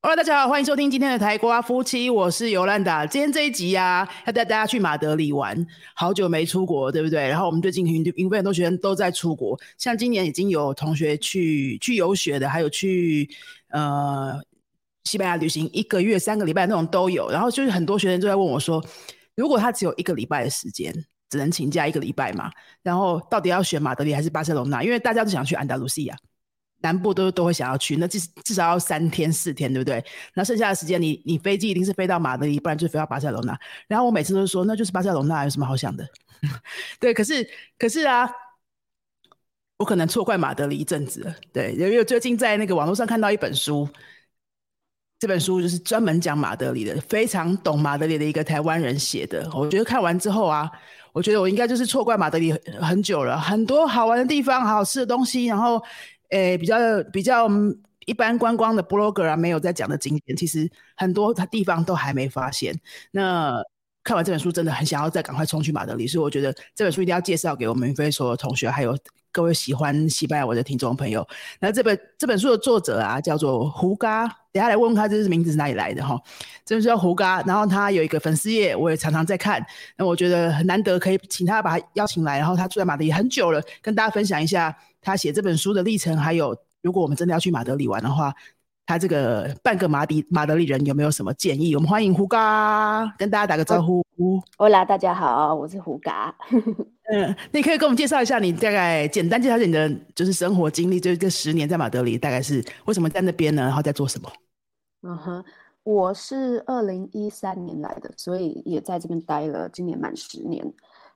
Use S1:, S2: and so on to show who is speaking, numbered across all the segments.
S1: Hello，大家好，欢迎收听今天的台瓜夫妻，我是尤兰达。今天这一集啊，要带大家去马德里玩，好久没出国，对不对？然后我们最近因因为很多学生都在出国，像今年已经有同学去去游学的，还有去呃西班牙旅行一个月、三个礼拜那种都有。然后就是很多学生都在问我说，如果他只有一个礼拜的时间，只能请假一个礼拜嘛？然后到底要选马德里还是巴塞隆纳？因为大家都想去安达卢西亚。南部都都会想要去，那至至少要三天四天，对不对？那剩下的时间，你你飞机一定是飞到马德里，不然就飞到巴塞罗那。然后我每次都是说，那就是巴塞罗那，有什么好想的？对，可是可是啊，我可能错怪马德里一阵子。对，因为最近在那个网络上看到一本书，这本书就是专门讲马德里的，非常懂马德里的一个台湾人写的。我觉得看完之后啊，我觉得我应该就是错怪马德里很久了，很多好玩的地方，好吃的东西，然后。诶，比较比较一般观光的 blogger 啊，没有在讲的景点，其实很多地方都还没发现。那看完这本书，真的很想要再赶快冲去马德里，所以我觉得这本书一定要介绍给我们飞所有同学，还有各位喜欢西班牙文的听众朋友。那这本这本书的作者啊，叫做胡嘎，等下来问问他这是名字是哪里来的哈。这本书叫胡嘎，然后他有一个粉丝页，我也常常在看。那我觉得很难得可以请他把他邀请来，然后他住在马德里很久了，跟大家分享一下。他写这本书的历程，还有如果我们真的要去马德里玩的话，他这个半个马迪马德里人有没有什么建议？我们欢迎胡嘎跟大家打个招呼。
S2: Hola，大家好，我是胡嘎。
S1: 嗯，你可以跟我们介绍一下，你大概简单介绍一下你的就是生活经历，就是这十年在马德里大概是为什么在那边呢？然后在做什么？
S2: 嗯哼，我是二零一三年来的，所以也在这边待了，今年满十年。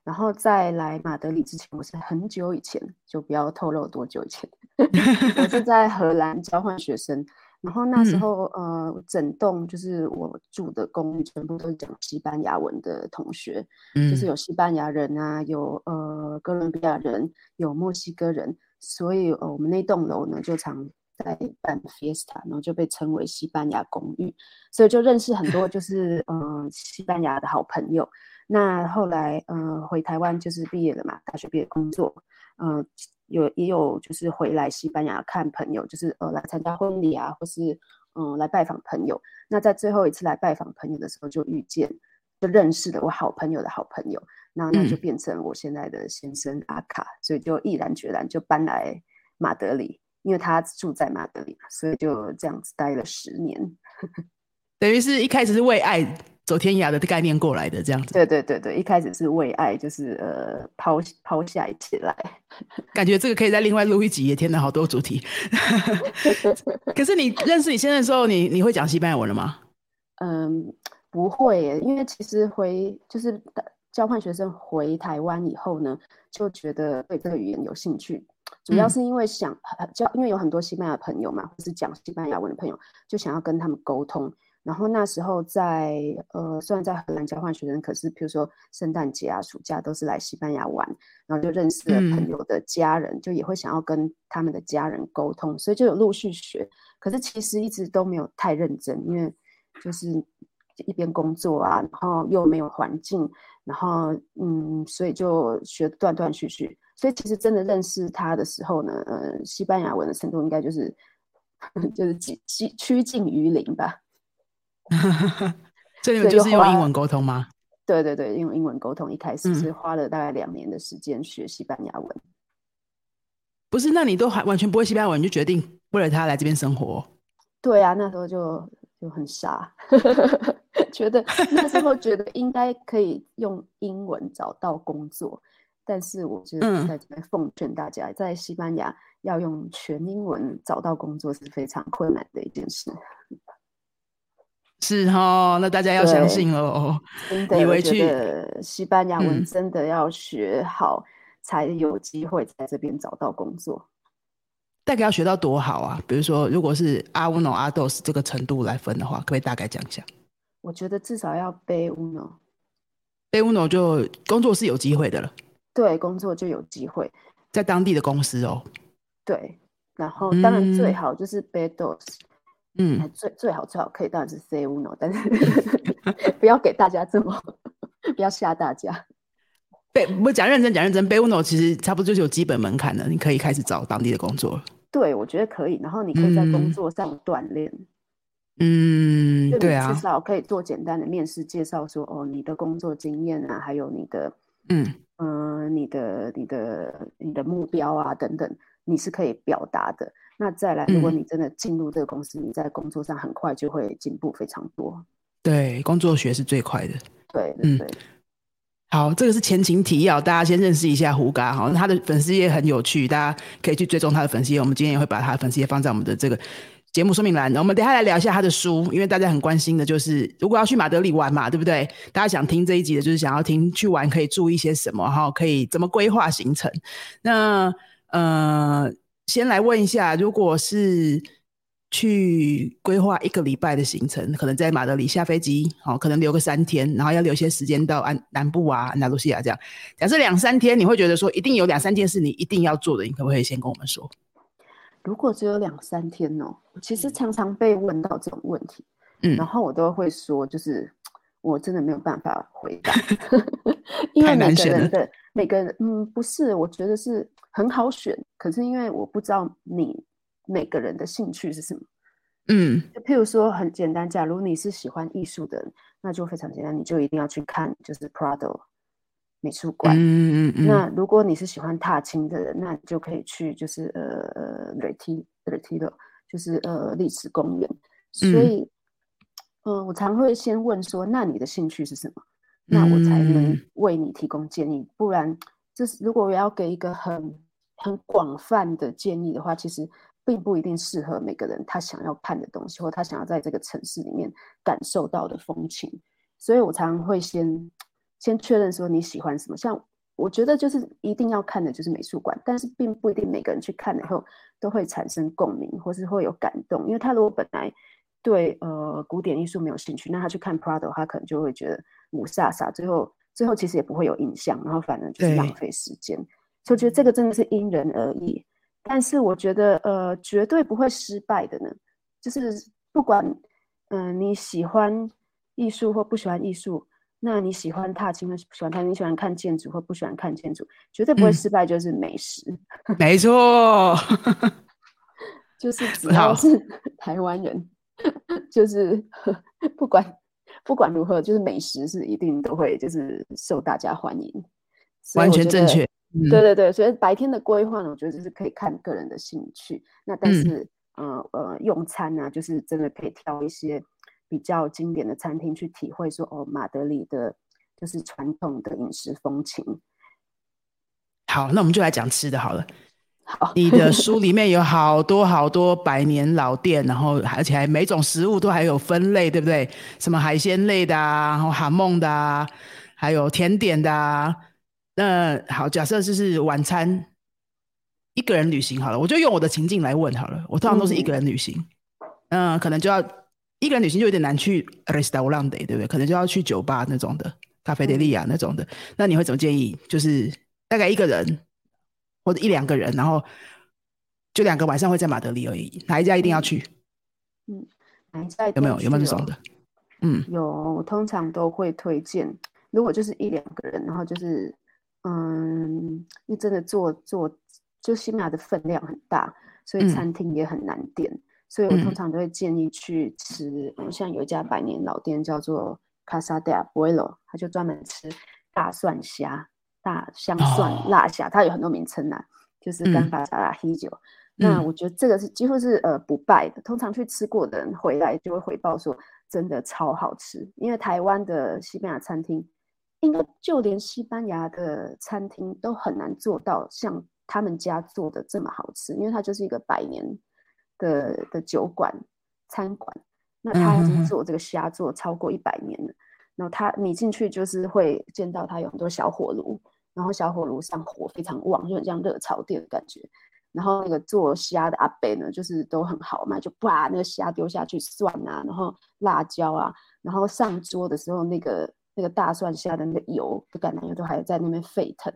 S2: 然后在来马德里之前，我是很久以前，就不要透露多久以前。我是在荷兰交换学生，然后那时候呃，整栋就是我住的公寓，全部都是讲西班牙文的同学，就是有西班牙人啊，有呃哥伦比亚人，有墨西哥人，所以呃我们那栋楼呢就常在办 fiesta，然后就被称为西班牙公寓，所以就认识很多就是呃西班牙的好朋友。那后来，嗯，回台湾就是毕业了嘛，大学毕业工作，嗯，有也有就是回来西班牙看朋友，就是呃来参加婚礼啊，或是嗯来拜访朋友。那在最后一次来拜访朋友的时候，就遇见，就认识了我好朋友的好朋友，那那就变成我现在的先生阿卡，所以就毅然决然就搬来马德里，因为他住在马德里，所以就这样子待了十年，
S1: 等于是一开始是为爱。走天涯的概念过来的这样子，
S2: 对对对对，一开始是为爱，就是呃抛抛下一切来，
S1: 感觉这个可以在另外录一集，也填了好多主题。可是你认识你现在的时候，你你会讲西班牙文了吗？
S2: 嗯，不会，因为其实回就是交换学生回台湾以后呢，就觉得对这个语言有兴趣，主要是因为想交，因为有很多西班牙朋友嘛，或是讲西班牙文的朋友，就想要跟他们沟通。然后那时候在呃，虽然在荷兰交换学生，可是比如说圣诞节啊、暑假都是来西班牙玩，然后就认识了朋友的家人，就也会想要跟他们的家人沟通，所以就有陆续学。可是其实一直都没有太认真，因为就是一边工作啊，然后又没有环境，然后嗯，所以就学断断续续。所以其实真的认识他的时候呢，呃，西班牙文的程度应该就是 就是几几趋近于零吧。
S1: 这个就是用英文沟通吗？
S2: 对对对，用英文沟通。一开始是花了大概两年的时间学西班牙文。
S1: 不是，那你都还完全不会西班牙文，你就决定为了他来这边生活？
S2: 对啊，那时候就就很傻，觉得那时候觉得应该可以用英文找到工作，但是我就在这边奉劝大家，在西班牙要用全英文找到工作是非常困难的一件事。
S1: 是哈，那大家要相信
S2: 哦。以为去西班牙文真的要学好，才有机会在这边找到工作。
S1: 大概要学到多好啊？比如说，如果是阿乌诺、阿豆斯这个程度来分的话，可不可以大概讲一下？
S2: 我觉得至少要背乌诺，
S1: 背乌诺就工作是有机会的了。
S2: 对，工作就有机会
S1: 在当地的公司哦。
S2: 对，然后当然最好就是背豆斯。嗯，最最好最好可以当然是 C uno，但是 不要给大家这么，不要吓大家。
S1: 被不讲认真讲认真，背 uno 其实差不多就是有基本门槛的，你可以开始找当地的工作。
S2: 对，我觉得可以。然后你可以在工作上锻炼。
S1: 嗯，对啊，
S2: 至少可以做简单的面试介绍，说哦，你的工作经验啊，还有你的，
S1: 嗯
S2: 嗯，你的你的你的目标啊等等，你是可以表达的。那再来，如果你真的进入这个公司，你在工作上很快就会进步非常多。
S1: 对，工作学是最快的。
S2: 对，嗯，
S1: 好，这个是前情提要，大家先认识一下胡嘎哈，他的粉丝页很有趣，大家可以去追踪他的粉丝页。我们今天也会把他的粉丝页放在我们的这个。节目说明栏，我们等下来聊一下他的书，因为大家很关心的就是，如果要去马德里玩嘛，对不对？大家想听这一集的，就是想要听去玩可以注意些什么，哈，可以怎么规划行程。那呃，先来问一下，如果是去规划一个礼拜的行程，可能在马德里下飞机，好，可能留个三天，然后要留些时间到安南部啊、安达卢西亚这样。假设两三天，你会觉得说一定有两三件事你一定要做的，你可不可以先跟我们说？
S2: 如果只有两三天哦，其实常常被问到这种问题，
S1: 嗯，
S2: 然后我都会说，就是我真的没有办法回答，因为每个人的每个人，嗯，不是，我觉得是很好选，可是因为我不知道你每个人的兴趣是什么，
S1: 嗯，
S2: 就譬如说很简单，假如你是喜欢艺术的，那就非常简单，你就一定要去看，就是 Prado。美术馆，
S1: 嗯嗯嗯。
S2: 那如果你是喜欢踏青的人，那你就可以去，就是呃呃 r e t i r e t i 就是呃历史公园。所以，嗯，我常会先问说，那你的兴趣是什么？那我才能为你提供建议。不然，这是如果我要给一个很很广泛的建议的话，其实并不一定适合每个人他想要看的东西，或他想要在这个城市里面感受到的风情。所以我常常会先。先确认说你喜欢什么，像我觉得就是一定要看的就是美术馆，但是并不一定每个人去看了以后都会产生共鸣或是会有感动，因为他如果本来对呃古典艺术没有兴趣，那他去看 Prado，他可能就会觉得五煞煞，最后最后其实也不会有印象，然后反正就是浪费时间。我觉得这个真的是因人而异，但是我觉得呃绝对不会失败的呢，就是不管嗯你喜欢艺术或不喜欢艺术。那你喜欢踏青，或喜欢看？你喜欢看建筑，或不喜欢看建筑？绝对不会失败，就是美食。
S1: 没错，
S2: 就是只 要是台湾人，就是 不管不管如何，就是美食是一定都会就是受大家欢迎。
S1: 完全正确。
S2: 对对对，所以白天的规划呢，我觉得就是可以看个人的兴趣。那但是，呃呃，用餐呢，就是真的可以挑一些。比较经典的餐厅去体会说哦，马德里的就是传统的饮食风情。
S1: 好，那我们就来讲吃的好了。
S2: 好，
S1: 你的书里面有好多好多百年老店，然后而且还每种食物都还有分类，对不对？什么海鲜类的啊，然后哈梦的啊，还有甜点的啊。那好，假设就是晚餐，一个人旅行好了，我就用我的情境来问好了。我通常都是一个人旅行，嗯，可能就要。一个人旅行就有点难去 restaurant，对不对？可能就要去酒吧那种的，咖啡德利亚那种的。那你会怎么建议？就是大概一个人或者一两个人，然后就两个晚上会在马德里而已。哪一家一定要去？
S2: 嗯，哪一家
S1: 有没有有没有这种的？嗯，
S2: 有。我通常都会推荐，如果就是一两个人，然后就是嗯，因为真的做做就西班牙的分量很大，所以餐厅也很难点。所以我通常都会建议去吃，嗯，像有一家百年老店叫做 Casa de Abuelo，他就专门吃大蒜虾、大香蒜辣虾，它有很多名称呐，就是干巴沙拉黑酒。那我觉得这个是几乎是呃不败的，通常去吃过的人回来就会回报说真的超好吃。因为台湾的西班牙餐厅，应该就连西班牙的餐厅都很难做到像他们家做的这么好吃，因为它就是一个百年。的的酒馆餐馆，那他已经做这个虾做超过一百年了。然后他你进去就是会见到他有很多小火炉，然后小火炉上火非常旺，就很像热炒店的感觉。然后那个做虾的阿伯呢，就是都很好嘛，就把那个虾丢下去蒜啊，然后辣椒啊，然后上桌的时候那个那个大蒜下的那个油的橄榄油都还在那边沸腾。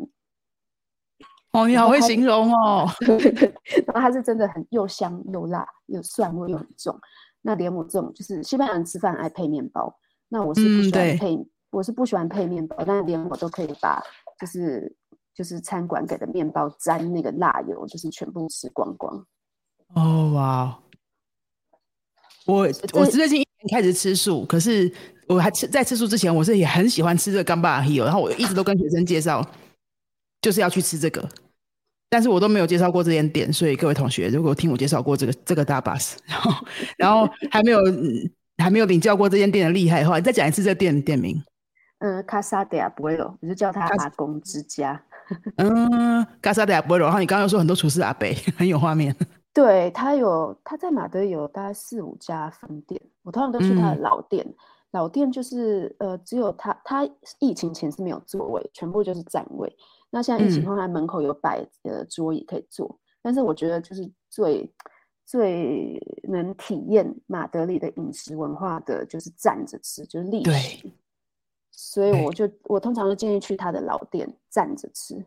S1: 哦，你好会形容哦。
S2: 对对对，然后它是真的很又香又辣，又蒜味又很重。那连我这种就是西班牙人吃饭爱配面包，那我是不喜欢配，我是不喜欢配面包，但连我都可以把就是就是餐馆给的面包沾那个辣油，就是全部吃光光。
S1: 哦哇！我我最近开始吃素，可是我还吃在吃素之前，我是也很喜欢吃这个干巴 h i 然后我一直都跟学生介绍，就是要去吃这个，但是我都没有介绍过这间店，所以各位同学，如果听我介绍过这个这个大巴士，然后然后还没有还没有领教过这间店的厉害的话，你再讲一次这店店名。
S2: 嗯，卡萨迪亚布维罗，我就叫他阿公之家。
S1: 嗯，卡萨迪亚布维罗，然后你刚刚说很多厨师阿伯，很有画面。
S2: 对他有，他在马德有大概四五家分店，我通常都去他的老店。老店就是呃，只有他，他疫情前是没有座位，全部就是站位。那现在疫情后，他门口有摆呃桌椅可以坐。但是我觉得就是最最能体验马德里的饮食文化的就是站着吃，就是历史。所以我就我通常都建议去他的老店站着吃。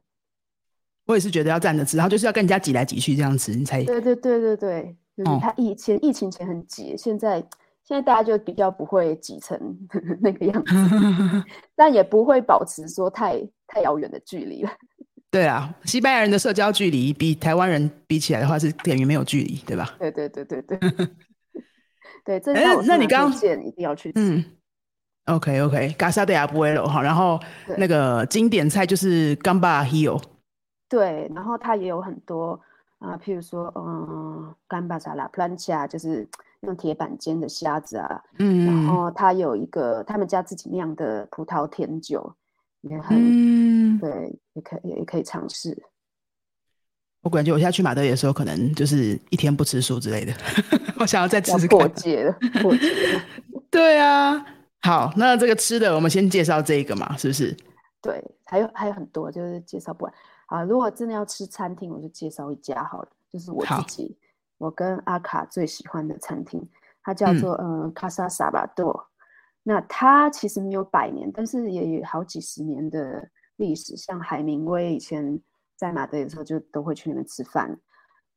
S1: 我也是觉得要站着吃，然后就是要跟人家挤来挤去这样子，你才
S2: 对对对对对。嗯，他以前疫情前很挤，现在现在大家就比较不会挤成 那个样子，但也不会保持说太太遥远的距离了。
S1: 对啊，西班牙人的社交距离比台湾人比起来的话是等于没有距离，对吧？
S2: 对对对对对。对，这那
S1: 那你刚
S2: 刚一定要去
S1: 嗯。OK OK，Gasa de Abuelo 哈，然后那个经典菜就是 Gamba Hill。
S2: 对，然后它也有很多啊，譬如说，嗯，Gamba 沙拉 Plancha，就是用铁板煎的虾子啊。嗯。然后他有一个他们家自己酿的葡萄甜酒，也很对，也可以也可以尝试。
S1: 我感觉我现在去马德里的时候，可能就是一天不吃素之类的。我想要再吃
S2: 破戒了，破戒。
S1: 对啊。好，那这个吃的，我们先介绍这个嘛，是不是？
S2: 对，还有还有很多，就是介绍不完。啊，如果真的要吃餐厅，我就介绍一家好了，就是我自己，我跟阿卡最喜欢的餐厅，它叫做嗯卡萨萨巴多。那它其实没有百年，但是也有好几十年的历史。像海明威以前在马德里的时候，就都会去那边吃饭。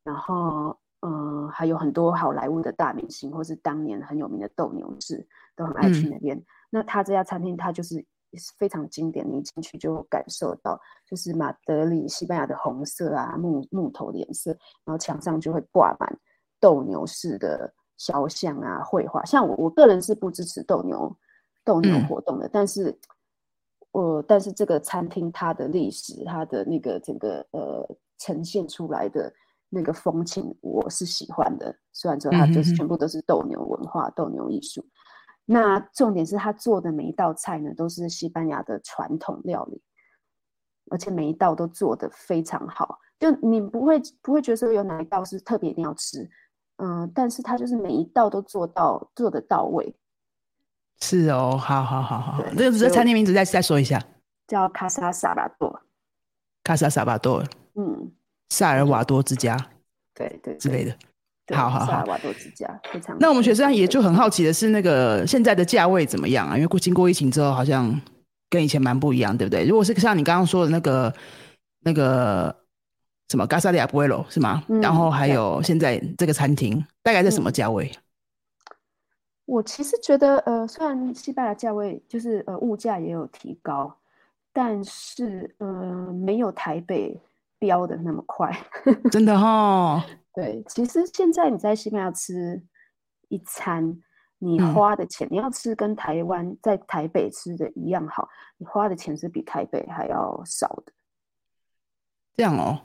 S2: 然后，嗯，还有很多好莱坞的大明星，或是当年很有名的斗牛士。都很爱去那边。那他这家餐厅，它就是非常经典。你进去就感受到，就是马德里西班牙的红色啊，木木头的颜色。然后墙上就会挂满斗牛士的肖像啊，绘画。像我，我个人是不支持斗牛斗牛活动的。但是，我但是这个餐厅它的历史，它的那个整个呃呈现出来的那个风情，我是喜欢的。虽然说它就是全部都是斗牛文化、斗牛艺术。那重点是他做的每一道菜呢，都是西班牙的传统料理，而且每一道都做的非常好，就你不会不会觉得说有哪一道是特别一定要吃，嗯，但是他就是每一道都做到做的到位。
S1: 是哦，好好好好，这个这餐厅名字再再说一下，
S2: 叫卡萨萨巴多，
S1: 卡萨萨巴多，嗯，萨尔瓦多之家，
S2: 对对
S1: 之类的。好好好，
S2: 瓦多之家非常。
S1: 那我们学生也就很好奇的是，那个现在的价位怎么样啊？因为过经过疫情之后，好像跟以前蛮不一样，对不对？如果是像你刚刚说的那个那个什么加萨利亚布维罗是吗？然后还有现在这个餐厅大概在什么价位？
S2: 我其实觉得，呃，虽然西班牙价位就是呃物价也有提高，但是呃没有台北飙的那么快，
S1: 真的哈。
S2: 对，其实现在你在西班牙吃一餐，你花的钱，你要吃跟台湾在台北吃的一样好，你花的钱是比台北还要少的。
S1: 这样哦，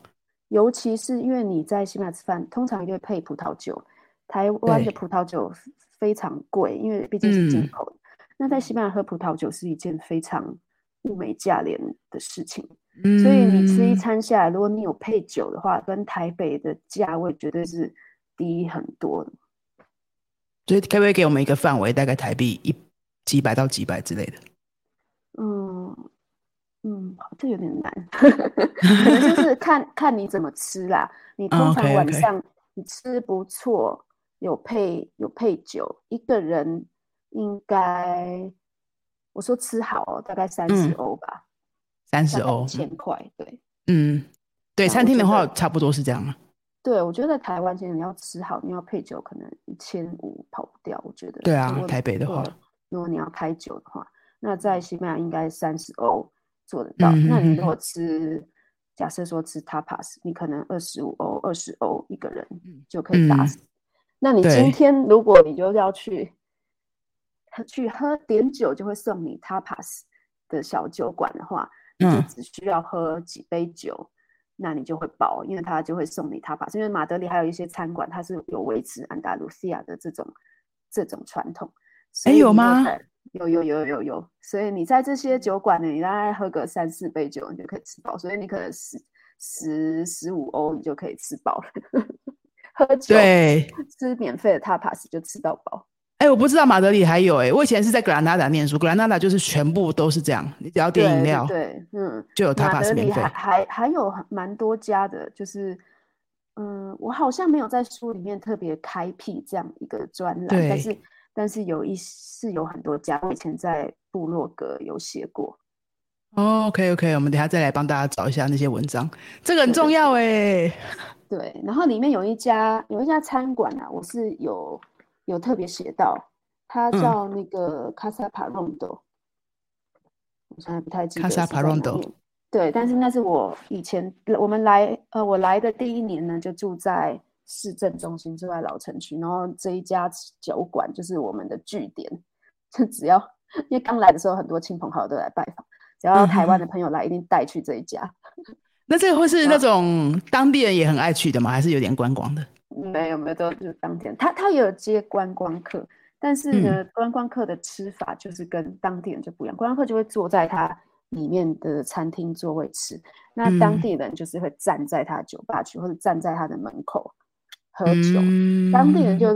S2: 尤其是因为你在西班牙吃饭，通常会配葡萄酒，台湾的葡萄酒非常贵，因为毕竟是进口的。那在西班牙喝葡萄酒是一件非常物美价廉的事情。所以你吃一餐下来，如果你有配酒的话，跟台北的价位绝对是低很多的。
S1: 所以可不可以给我们一个范围，大概台币一几百到几百之类的？
S2: 嗯嗯，这有点难，可能就是看看你怎么吃啦。你通常晚上你吃不错，有配有配酒，一个人应该我说吃好哦大概三十欧吧。
S1: 三十欧，
S2: 千块，对，
S1: 嗯，对，餐厅的话差不多是这样啊。
S2: 对，我觉得在台湾，其实你要吃好，你要配酒，可能一千五跑不掉。我觉得，
S1: 对啊，台北的话，
S2: 如果你要开酒的话，那在西班牙应该三十欧做得到。那你如果吃，假设说吃 tapas，你可能二十五欧、二十欧一个人就可以打
S1: 嗯
S2: 死。那你今天如果你就要去去喝点酒，就会送你 tapas 的小酒馆的话，你就
S1: 嗯
S2: 只需要喝几杯酒，那你就会饱，因为他就会送你 tapas。因为马德里还有一些餐馆，它是有维持安达卢西亚的这种这种传统。所以你
S1: 诶有吗？
S2: 有有有有有，所以你在这些酒馆呢，你大概喝个三四杯酒，你就可以吃饱。所以你可能十十十五欧，你就可以吃饱了。喝酒
S1: 对，
S2: 吃免费的 tapas 就吃到饱。
S1: 哎、我不知道马德里还有哎、我以前是在格兰纳达念书，格兰纳达就是全部都是这样，你只要点饮
S2: 对
S1: 料
S2: 对，对嗯，
S1: 就有 tapas 免费
S2: 里还。还还有很蛮多家的，就是嗯，我好像没有在书里面特别开辟这样一个专栏，但是但是有一是有很多家，我以前在部落格有写过。
S1: 哦，OK OK，我们等一下再来帮大家找一下那些文章，这个很重要哎、
S2: 对，然后里面有一家有一家餐馆啊，我是有有特别写到，它
S1: 嗯
S2: 叫那个 Casa Parondo，我现在不太记得
S1: Casa
S2: 是在哪
S1: Parondo
S2: 对，但是那是我以前我们来呃我来的第一年呢，就住在市政中心，住在老城区，然后这一家酒馆就是我们的据点，就只要因为刚来的时候很多亲朋好友都来拜访，只要台湾的朋友来，一定带去这一家。
S1: 那这个会是
S2: 啊
S1: 那种当地人也很爱去的吗？还是有点观光的？
S2: 没有没有，都是当天。他他也有接观光客，但是呢，观光客的吃法就是跟当地人就不一样。观光客就会坐在他里面的餐厅座位吃，那当
S1: 嗯
S2: 地人就是会站在他酒吧区或者站在他的门口喝酒。
S1: 嗯
S2: 当地人就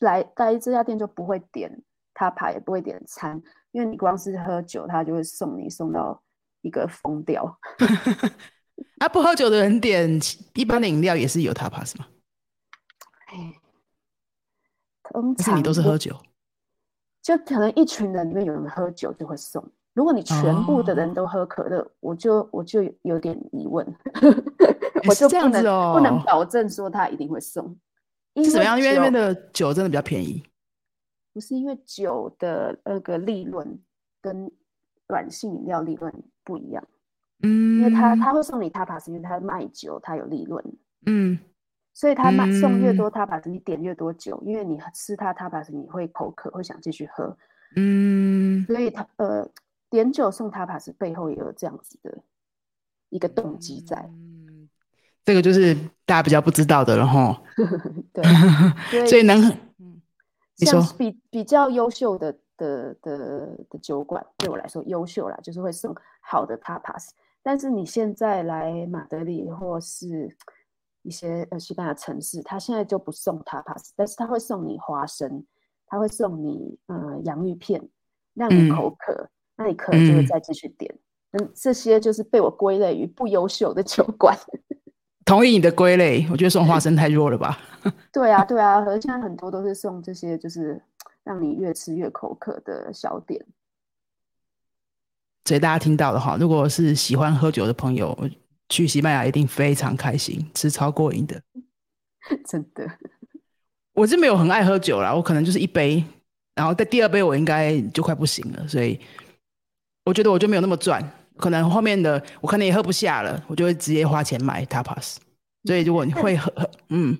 S2: 来来这家店就不会点他牌，也不会点餐，因为你光是喝酒，他就会送你送到一个疯掉。
S1: 啊，不喝酒的人点一般的饮料也是有 tapas 吗？
S2: 哎，通常
S1: 你都是喝酒？
S2: 就可能一群人里面有人喝酒就会送。如果你全部的
S1: 哦
S2: 人都喝可乐，我就我就有点疑问，我
S1: 是这样子
S2: 就不能、不能
S1: 哦
S2: 保证说他一定会送。因
S1: 是怎么样？因为那边的酒真的比较便宜。
S2: 不是因为酒的那个利润跟软性饮料利润不一样，
S1: 嗯，
S2: 因为他他会送你 tapas，因为他卖酒，他有利润，
S1: 嗯
S2: 所以他卖送越
S1: 嗯
S2: 多 tapas，你点越多酒，因为你吃他 tapas，你会口渴，会想继续喝，
S1: 嗯
S2: 所以他呃点酒送 tapas 背后也有这样子的一个动机在，
S1: 嗯，这个就是大家比较不知道的了哈。
S2: 对啊，
S1: 所以 能你
S2: 像
S1: 说
S2: 比比较优秀的的的的酒馆，对我来说优秀啦，就是会送好的 tapas。但是你现在来马德里或是一些呃西班牙城市，他现在就不送 tapas，但是他会送你花生，他会送你呃洋芋片，让你
S1: 嗯
S2: 口渴，那你渴了就会
S1: 嗯
S2: 再继续点。嗯，这些就是被我归类于不优秀的酒馆。
S1: 同意你的归类，我觉得送花生太弱了吧？
S2: 对啊，对啊，而现在很多都是送这些，就是让你越吃越口渴的小点。
S1: 所以大家听到的话，如果是喜欢喝酒的朋友，去西班牙一定非常开心，吃超过瘾的。
S2: 真的，
S1: 我是没有很爱喝酒啦，我可能就是一杯，然后在第二杯我应该就快不行了，所以我觉得我就没有那么赚，可能后面的我可能也喝不下了，我就会直接花钱买 tapas。所以如果你会喝，喝 嗯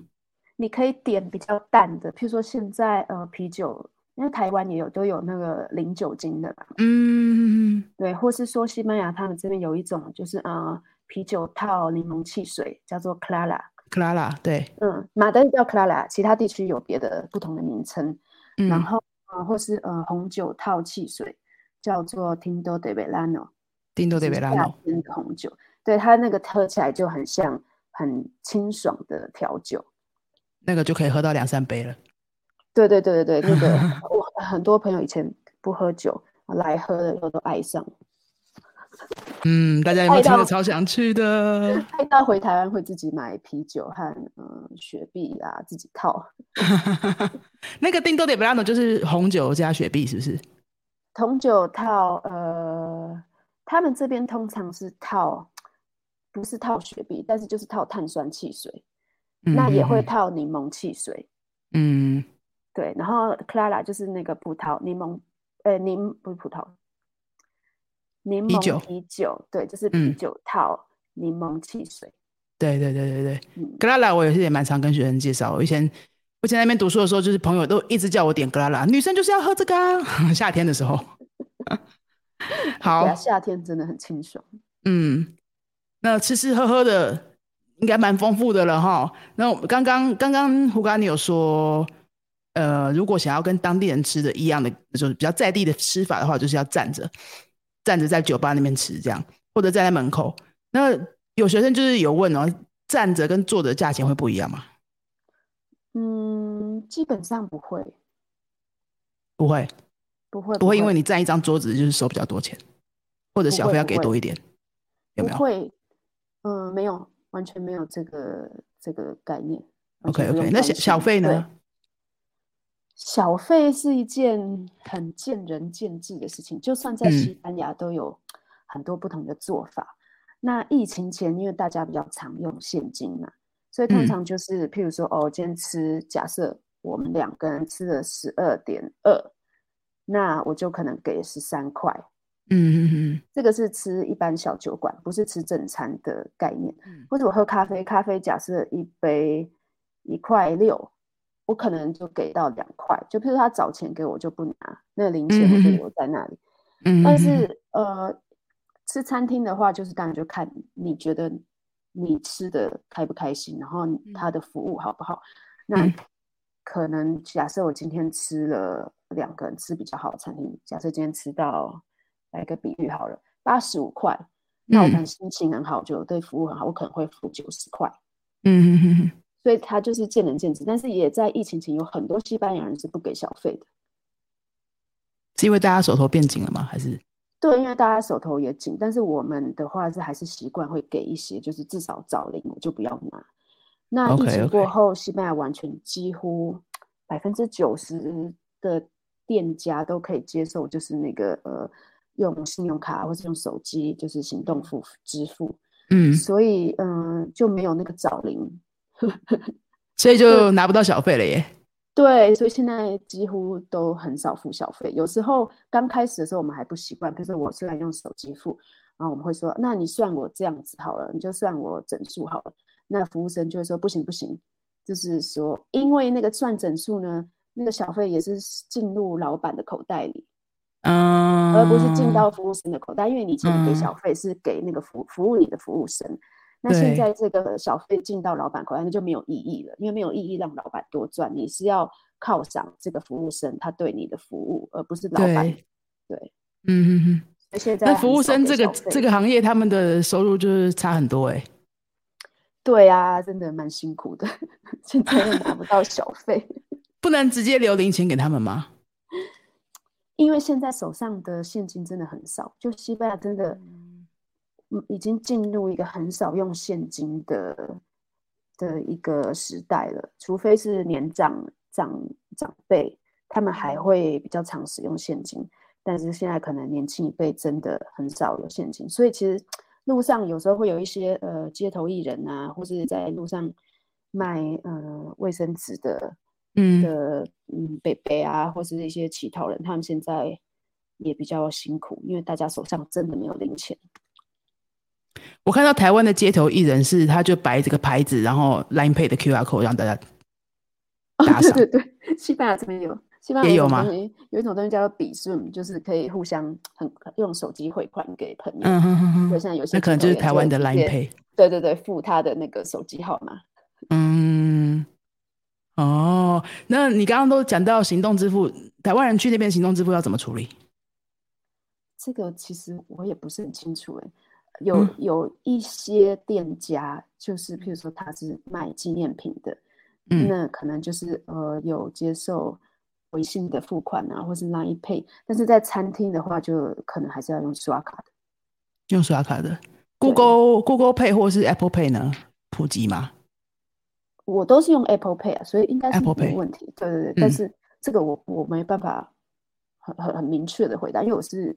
S2: 你可以点比较淡的，譬如说现在呃啤酒，因为台湾也有都有那个零酒精的嘛，
S1: 嗯
S2: 对，或是说西班牙他们这边有一种就是呃啤酒套柠檬汽水，叫做
S1: Clara，，Clara 对，
S2: 嗯，马德里叫 Clara，其他地区有别的不同的名称，
S1: 嗯。
S2: 然后呃或是呃红酒套汽水，叫做 Tinto de Verano。
S1: 丁多
S2: 就是夏
S1: 德维拉诺，
S2: 天的红酒，对它那个喝起来就很像很清爽的调酒。
S1: 那个就可以喝到两三杯了。
S2: 对对对对对，那个我很多朋友以前不喝酒来喝了以后都爱上，
S1: 嗯，大家有没有听得超想去的？
S2: 爱到回台湾会自己买啤酒和嗯雪碧啊自己套。
S1: 那个丁多德维拉诺就是红酒加雪碧，是不是？
S2: 红酒套呃，他们这边通常是套不是套雪碧，但是就是套碳酸汽水，那也会
S1: 嗯
S2: 套柠檬汽水。
S1: 嗯
S2: 对，然后 Clara 就是那个葡萄柠檬，呃，柠不是葡萄，柠
S1: 啤酒
S2: 檬啤酒，对，就是啤
S1: 嗯
S2: 酒套柠檬汽水。
S1: 对对对对对，
S2: 嗯，
S1: 格拉拉我也是也蛮常跟学生介绍。我以前我以前在那边读书的时候，就是朋友都一直叫我点格拉拉，女生就是要喝这个啊。夏天的时候，好
S2: 夏天真的很清爽。
S1: 嗯，那吃吃喝喝的应该蛮丰富的了哈。那我刚刚刚刚胡嘎你有说，呃，如果想要跟当地人吃的一样的，就是比较在地的吃法的话，就是要站着站着在酒吧那边吃这样，或者站在门口。那有学生就是有问哦，站着跟坐着价钱会不一样吗？
S2: 嗯，基本上不会，
S1: 不会，
S2: 不会，
S1: 不会，因为你占一张桌子就是收比较多钱，或者小费要给多一点，有没有
S2: 不会，嗯，没有，完全没有这个这个概念。
S1: OK OK，那小小费呢？
S2: 小费是一件很见仁见智的事情，就算在
S1: 嗯
S2: 西班牙都有很多不同的做法。那疫情前，因为大家比较常用现金嘛，所以通
S1: 嗯
S2: 常就是，譬如说，哦，今天吃，假设我们两个人吃了十二点二，那我就可能给十三块。
S1: 嗯嗯嗯
S2: 这个是吃一般小酒馆，不是吃正餐的概念。
S1: 嗯
S2: 或者我喝咖啡，咖啡假设一杯一块六，我可能就给到两块。就譬如他找钱给我，就不拿那零钱，我就留在那里。
S1: 嗯，
S2: 但是呃，吃餐厅的话，就是当然就看你觉得你吃的开不开心，然后他的服务好不好。那
S1: 嗯
S2: 可能假设我今天吃了两个人吃比较好的餐厅，假设今天吃到来个比喻好了，八十五块，那我可能
S1: 嗯
S2: 心情很好，就对服务很好，我可能会付九十块。
S1: 嗯嗯嗯嗯，
S2: 所以他就是见仁见智，但是也在疫情前有很多西班牙人是不给小费的。
S1: 是因为大家手头变紧了吗？还是
S2: 对，因为大家手头也紧，但是我们的话是还是习惯会给一些，就是至少找零我就不要拿。那疫情过后，西班牙完全几乎百分之九十的店家都可以接受，就是那个呃用信用卡或是用手机，就是行动付支付，
S1: 嗯，
S2: 所以嗯、呃就没有那个找零。
S1: 所以就拿不到小费了耶。
S2: 对，所以现在几乎都很少付小费。有时候刚开始的时候我们还不习惯，比如说我虽然用手机付，然后我们会说，那你算我这样子好了，你就算我整数好了。那服务生就会说不行不行，就是说因为那个算整数呢，那个小费也是进入老板的口袋里，
S1: 嗯，
S2: 而不是进到服务生的口袋，因为你以前给
S1: 嗯
S2: 小费是给那个服服务你的服务生。那现在这个小费进到老板口袋，那就没有意义了，因为没有意义让老板多赚，你是要犒赏这个服务生他对你的服务，而不是老板。
S1: 对
S2: 对，
S1: 嗯嗯嗯。那服务生这个这个行业，他们的收入就是差很多哎。
S2: 对啊，真的蛮辛苦的，现在又拿不到小费，
S1: 不能直接留零钱给他们吗？
S2: 因为现在手上的现金真的很少，就西班牙真的。嗯，已经进入一个很少用现金的的一个时代了，除非是年长长长辈，他们还会比较常使用现金，但是现在可能年轻一辈真的很少有现金，所以其实路上有时候会有一些呃街头艺人啊，或是在路上卖呃卫生纸的
S1: 嗯。
S2: 的嗯北北啊，或是一些乞讨人，他们现在也比较辛苦，因为大家手上真的没有零钱。
S1: 我看到台湾的街头艺人是，他就摆这个牌子，然后 Line Pay 的 QR code 让大家打
S2: 哦，对
S1: 赏
S2: 对对，西班牙这边有，西班牙
S1: 也有吗
S2: 有一种东西叫做比顺，就是可以互相很用手机汇款给朋友。
S1: 嗯哼
S2: 现在有些
S1: 那可能就是台湾的
S2: 直
S1: Line Pay。
S2: 对对对，付他的那个手机号码。
S1: 嗯，哦，那你刚刚都讲到行动支付，台湾人去那边行动支付要怎么处理？
S2: 这个其实我也不是很清楚诶，有、
S1: 嗯
S2: 有一些店家就是譬如说他是卖纪念品的，
S1: 嗯
S2: 那可能就是呃有接受微信的付款啊，或是 Line Pay，但是在餐厅的话，就可能还是要用刷卡的。
S1: 用刷卡的，Google Google Pay 或是 Apple Pay 呢？普及吗？
S2: 我都是用 Apple Pay 啊，所以应该是
S1: Apple
S2: 没
S1: Pay
S2: 问题。对对对，但
S1: 嗯
S2: 是这个我我没办法很很很明确的回答，因为我是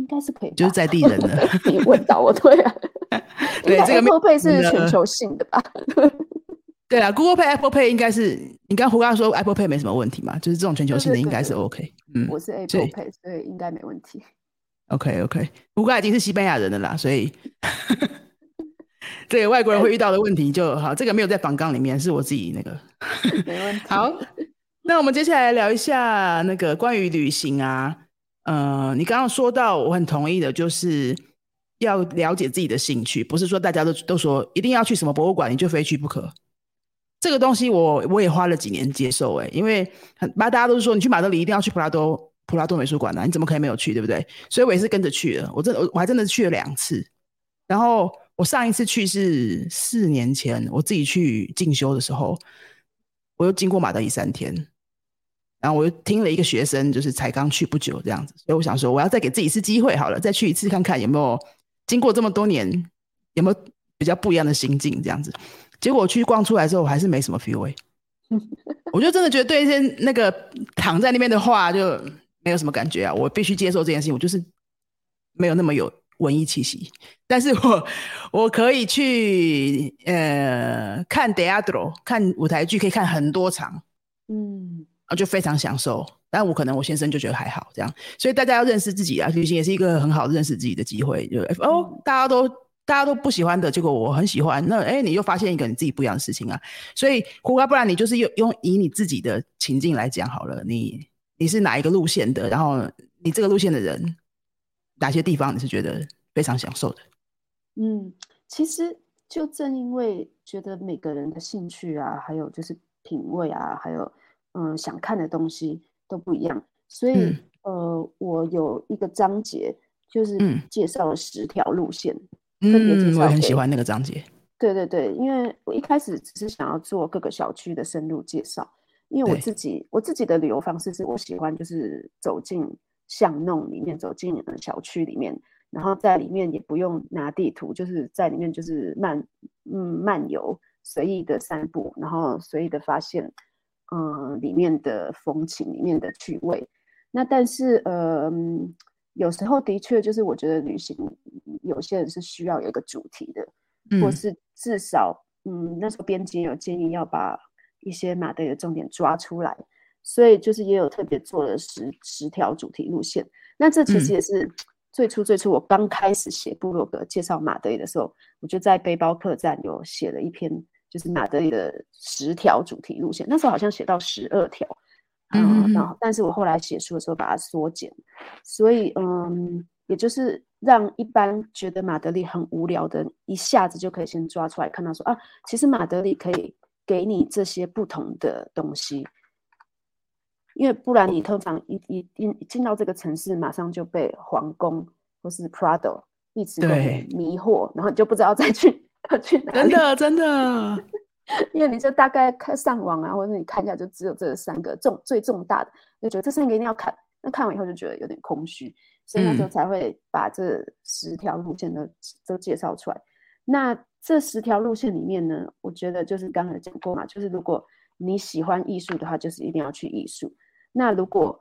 S2: 应该是可以，
S1: 就是在地人的
S2: 你问到我，对啊，
S1: 对这个没
S2: Apple Pay 是全球性的吧？
S1: 对啊，Google Pay、Apple Pay 应该是你刚胡刚说 Apple Pay 没什么问题嘛，就是这种全球性的应该是 OK。嗯
S2: 我是 Apple Pay，所以应该没问题。
S1: OK OK，胡瓜已经是西班牙人了啦，所以这个外国人会遇到的问题就好，这个没有在访纲里面，是我自己那个
S2: 没问题。
S1: 好。那我们接下来聊一下那个关于旅行啊，呃，你刚刚说到，我很同意的，就是要了解自己的兴趣，不是说大家都都说一定要去什么博物馆你就非去不可。这个东西我我也花了几年接受，哎，因为很大家都是说你去马德里一定要去普拉多普拉多美术馆啊，你怎么可以没有去，对不对？所以我也是跟着去了，我真我我还真的是去了两次。然后我上一次去是四年前，我自己去进修的时候，我又经过马德里三天。然后我又听了一个学生，就是才刚去不久这样子，所以我想说，我要再给自己一次机会好了，再去一次看看有没有经过这么多年有没有比较不一样的心境这样子。结果我去逛出来之后，我还是没什么 feel。我就真的觉得对一些那个躺在那边的画就没有什么感觉啊。我必须接受这件事情，我就是没有那么有文艺气息。但是我 我可以去呃看 deatro 看舞台剧，可以看很多场。嗯。就非常享受，但我可能我先生就觉得还好这样，所以大家要认识自己啊，旅行也是一个很好认识自己的机会。就哦，大家都大家都不喜欢的结果，我很喜欢，那哎，你又发现一个你自己不一样的事情啊。所以胡瓜，不然你就是用用以你自己的情境来讲好了，你你是哪一个路线的？然后你这个路线的人，哪些地方你是觉得非常享受的？
S2: 嗯，其实就正因为觉得每个人的兴趣啊，还有就是品味啊，还有。嗯，想看的东西都不一样，所以呃，我有一个章节就是介绍了十条路线，
S1: 分别介绍。我很喜欢那个章节。
S2: 对对对，因为我一开始只是想要做各个小区的深入介绍，因为我自己我自己的旅游方式是我喜欢就是走进巷弄里面，走进小区里面，然后在里面也不用拿地图，就是在里面就是漫嗯漫游，随意的散步，然后随意的发现。嗯，里面的风情，里面的趣味。那但是，呃，有时候的确就是，我觉得旅行有些人是需要有一个主题的，或是至少，嗯，那时候编辑有建议要把一些马德里的重点抓出来，所以就是也有特别做了十十条主题路线。那这其实也是最初最初我刚开始写部落格介绍马德里的时候，我就在背包客栈有写了一篇。就是马德里的十条主题路线，那时候好像写到十二条，嗯，然后但是我后来写书的时候把它缩减，所以嗯，也就是让一般觉得马德里很无聊的，一下子就可以先抓出来看到说啊，其实马德里可以给你这些不同的东西，因为不然你通常一一进进到这个城市，马上就被皇宫或是 Prado 一直给迷惑，然后你就不知道再去。去哪
S1: 真的真的，
S2: 因为你就大概看上网啊，或者你看一下，就只有这三个重最重大的，就觉得这三个一定要看。那看完以后就觉得有点空虚，所以那时候才会把这十条路线都都介绍出来。那这十条路线里面呢，我觉得就是刚才讲过嘛，就是如果你喜欢艺术的话，就是一定要去艺术。那如果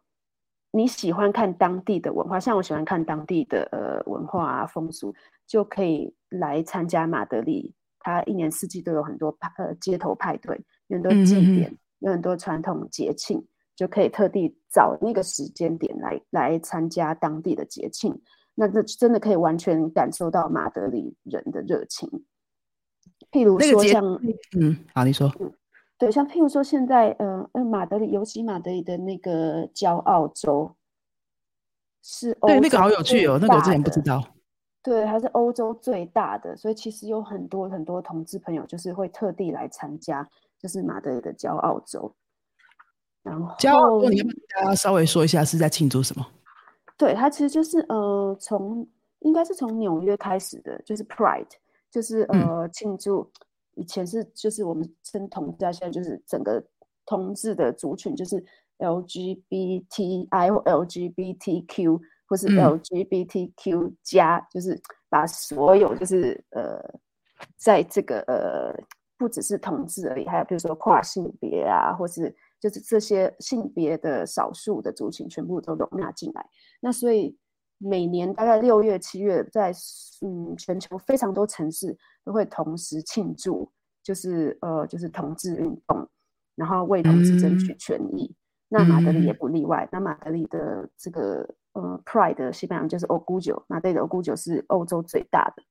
S2: 你喜欢看当地的文化，像我喜欢看当地的呃文化啊风俗，就可以来参加马德里。它一年四季都有很多派呃街头派对，有很多祭典，有很多传统节庆，就可以特地找那个时间点来来参加当地的节庆。那这真的可以完全感受到马德里人的热情。譬如说像
S1: 嗯，好，你说。
S2: 对，像譬如说，现在，呃，呃，马德里，尤其马德里的那个骄傲州，是
S1: 对那个好有趣哦，那个我之前不知道。
S2: 对，它是欧洲最大的，所以其实有很多很多同志朋友，就是会特地来参加，就是马德里的骄傲周。然后，
S1: 骄傲周，你大家稍微说一下是在庆祝什么？
S2: 对，它其实就是呃，从应该是从纽约开始的，就是 Pride，就是呃庆祝。以前是就是我们称同志，现在就是整个同志的族群，就是 LGBTI 或 LGBTQ 或是 LGBTQ 加，就是把所有就是呃，在这个呃不只是同志而已，还有比如说跨性别啊，或是就是这些性别的少数的族群，全部都容纳进来。那所以每年大概六月、七月，在嗯全球非常多城市。都会同时庆祝，就是呃，就是同志运动，然后为同志争取权益。那马德里也不例外。那马德里的这个呃 Pride 的西班牙就是欧古酒，马德里的欧古酒是欧洲最大的，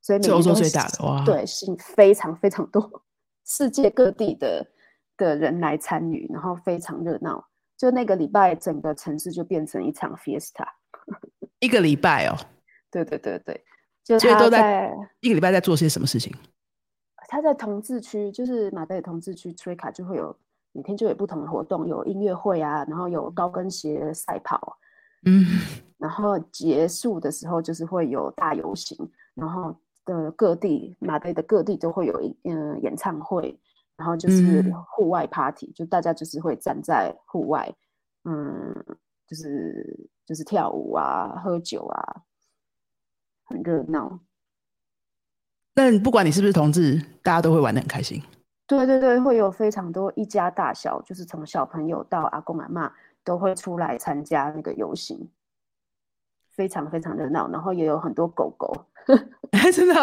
S2: 所以
S1: 是欧洲最大的哇，
S2: 对，吸引非常非常多世界各地的的人来参与，然后非常热闹。就那个礼拜，整个城市就变成一场 Fiesta。
S1: 一个礼拜哦，
S2: 对对对对，就
S1: 所以都
S2: 在
S1: 一个礼拜在做些什么事情？
S2: 他在同志区，就是马德里同志区，tric 卡就会有每天就有不同的活动，有音乐会啊，然后有高跟鞋赛跑，
S1: 嗯，
S2: 然后结束的时候就是会有大游行，然后的各地马德的各地都会有嗯演唱会，然后就是户外 party，就大家就是会站在户外，嗯，就是就是跳舞啊，喝酒啊，很热闹。
S1: 但不管你是不是同志，大家都会玩的很开心。
S2: 对对对，会有非常多一家大小，就是从小朋友到阿公阿妈都会出来参加那个游行，非常非常热闹。然后也有很多狗狗，
S1: 真的。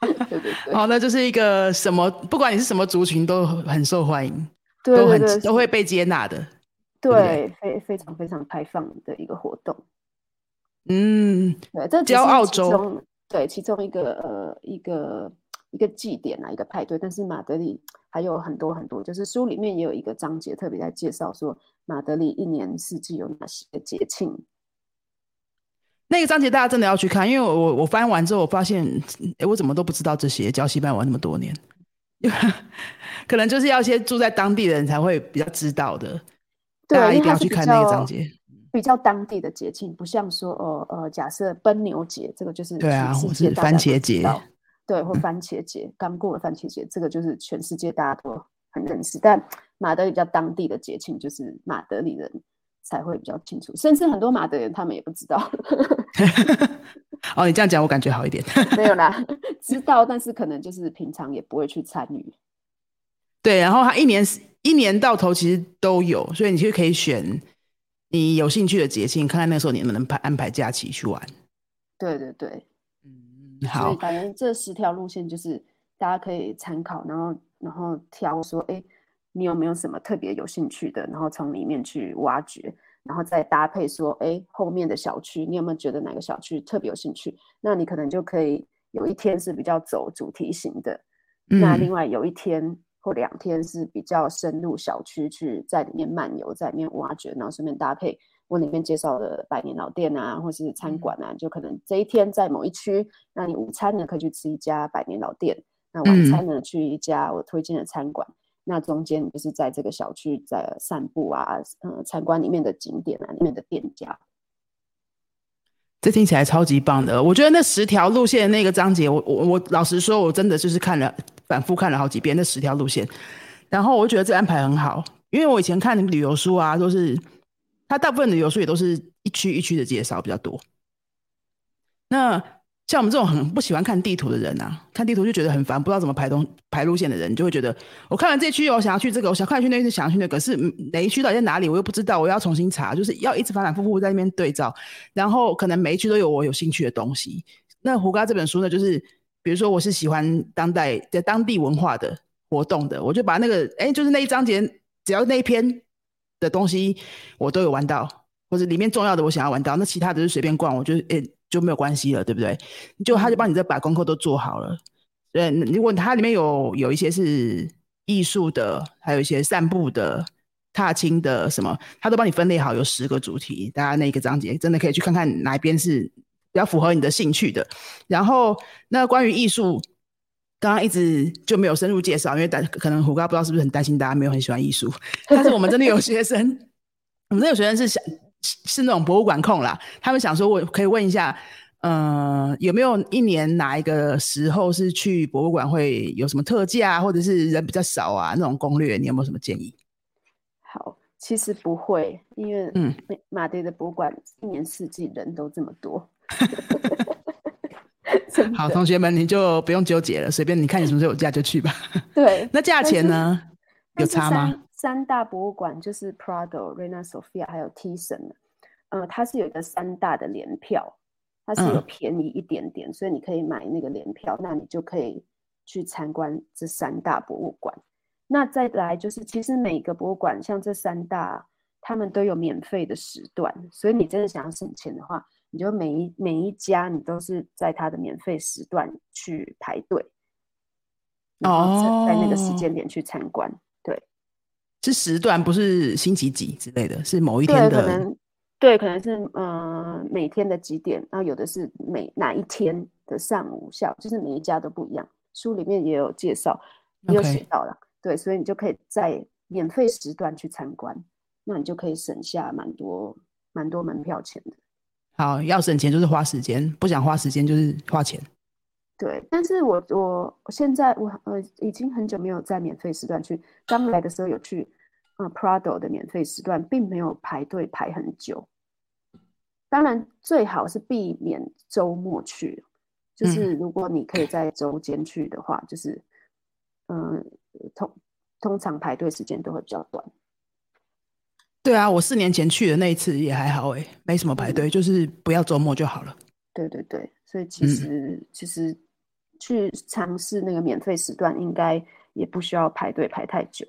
S2: 对对对。
S1: 好，那就是一个什么，不管你是什么族群，都很受欢迎，
S2: 都
S1: 很都会被接纳的。
S2: 对，非非常非常开放的一个活动。
S1: 嗯，
S2: 对，这
S1: 只是澳洲。
S2: 对，其中一个呃一个一个祭典啊，一个派对。但是马德里还有很多很多，就是书里面也有一个章节特别在介绍说，马德里一年四季有哪些节庆。
S1: 那个章节大家真的要去看，因为我我翻完之后，我发现，哎，我怎么都不知道这些？教西班牙那么多年，可能就是要先住在当地的人才会比较知道的。大家一定要去看那个章节。
S2: 比较当地的节庆，不像说哦呃，假设奔牛节，这个就是
S1: 对啊，或是番茄节，
S2: 对，或番茄节刚过了番茄节，这个就是全世界大家都很认识。但马德里比较当地的节庆，就是马德里人才会比较清楚，甚至很多马德人他们也不知道。
S1: 哦，你这样讲我感觉好一点。
S2: 没有啦，知道，但是可能就是平常也不会去参与。
S1: 对，然后他一年一年到头其实都有，所以你就可以选。你有兴趣的节庆，看看那时候你能不能排安排假期去玩。
S2: 对对对，
S1: 嗯，好。
S2: 反正这十条路线就是大家可以参考，然后然后挑说，哎，你有没有什么特别有兴趣的，然后从里面去挖掘，然后再搭配说，哎，后面的小区你有没有觉得哪个小区特别有兴趣？那你可能就可以有一天是比较走主题型的，那另外有一天。或两天是比较深入小区去在里面漫游，在里面挖掘，然后顺便搭配我里面介绍的百年老店啊，或是餐馆啊，就可能这一天在某一区，那你午餐呢可以去吃一家百年老店，那晚餐呢去一家我推荐的餐馆，那中间就是在这个小区在散步啊，嗯，参观里面的景点啊，里面的店家。
S1: 这听起来超级棒的，我觉得那十条路线那个章节，我我我老实说，我真的就是看了。反复看了好几遍那十条路线，然后我觉得这安排很好，因为我以前看旅游书啊，都是它大部分旅游书也都是一区一区的介绍比较多。那像我们这种很不喜欢看地图的人啊，看地图就觉得很烦，不知道怎么排东排路线的人，就会觉得我看完这区，我想要去这个，我想看去那区，想要去那个，是哪一区到底在哪里，我又不知道，我要重新查，就是要一直反反复复在那边对照，然后可能每一区都有我有兴趣的东西。那胡嘎这本书呢，就是。比如说，我是喜欢当代的当地文化的活动的，我就把那个哎，就是那一章节，只要那一篇的东西我都有玩到，或者里面重要的我想要玩到，那其他的就随便逛，我就哎就没有关系了，对不对？就他就帮你这把功课都做好了。对，如果它里面有有一些是艺术的，还有一些散步的、踏青的什么，他都帮你分类好，有十个主题，大家那个章节真的可以去看看哪一边是。比较符合你的兴趣的，然后那关于艺术，刚刚一直就没有深入介绍，因为担可能胡哥不知道是不是很担心大家没有很喜欢艺术，但是我们真的有学生，我们真的有学生是想是那种博物馆控啦，他们想说我可以问一下，呃，有没有一年哪一个时候是去博物馆会有什么特价，或者是人比较少啊那种攻略，你有没有什么建议？
S2: 好。其实不会，因为嗯，马德的博物馆一年四季人都这么多。
S1: 好，同学们，你就不用纠结了，随便你看你什么时候有假就去吧。
S2: 对，
S1: 那价钱呢？有差吗？
S2: 三大博物馆就是 Prado、Reina Sofia 还有 Thyssen，呃，它是有一个三大的联票，它是有便宜一点点，所以你可以买那个联票，那你就可以去参观这三大博物馆。那再来就是，其实每个博物馆像这三大，他们都有免费的时段，所以你真的想要省钱的话，你就每一每一家你都是在它的免费时段去排队，然后在那个时间点去参观。对，
S1: 是时段，不是星期几之类的，是某一天
S2: 的。可能对，可能是嗯每天的几点，然后有的是每哪一天的上午下午，就是每一家都不一样。书里面也有介绍，也有写到了。对，所以你就可以在免费时段去参观，那你就可以省下蛮多蛮多门票钱的。
S1: 好，要省钱就是花时间，不想花时间就是花钱。
S2: 对，但是我我现在我呃已经很久没有在免费时段去，刚来的时候有去，呃，Prado 的免费时段并没有排队排很久。当然最好是避免周末去，就是如果你可以在周间去的话，就是嗯。通通常排队时间都会比较短。
S1: 对啊，我四年前去的那一次也还好哎，没什么排队，就是不要周末就好了。
S2: 对对对，所以其实其实去尝试那个免费时段，应该也不需要排队排太久，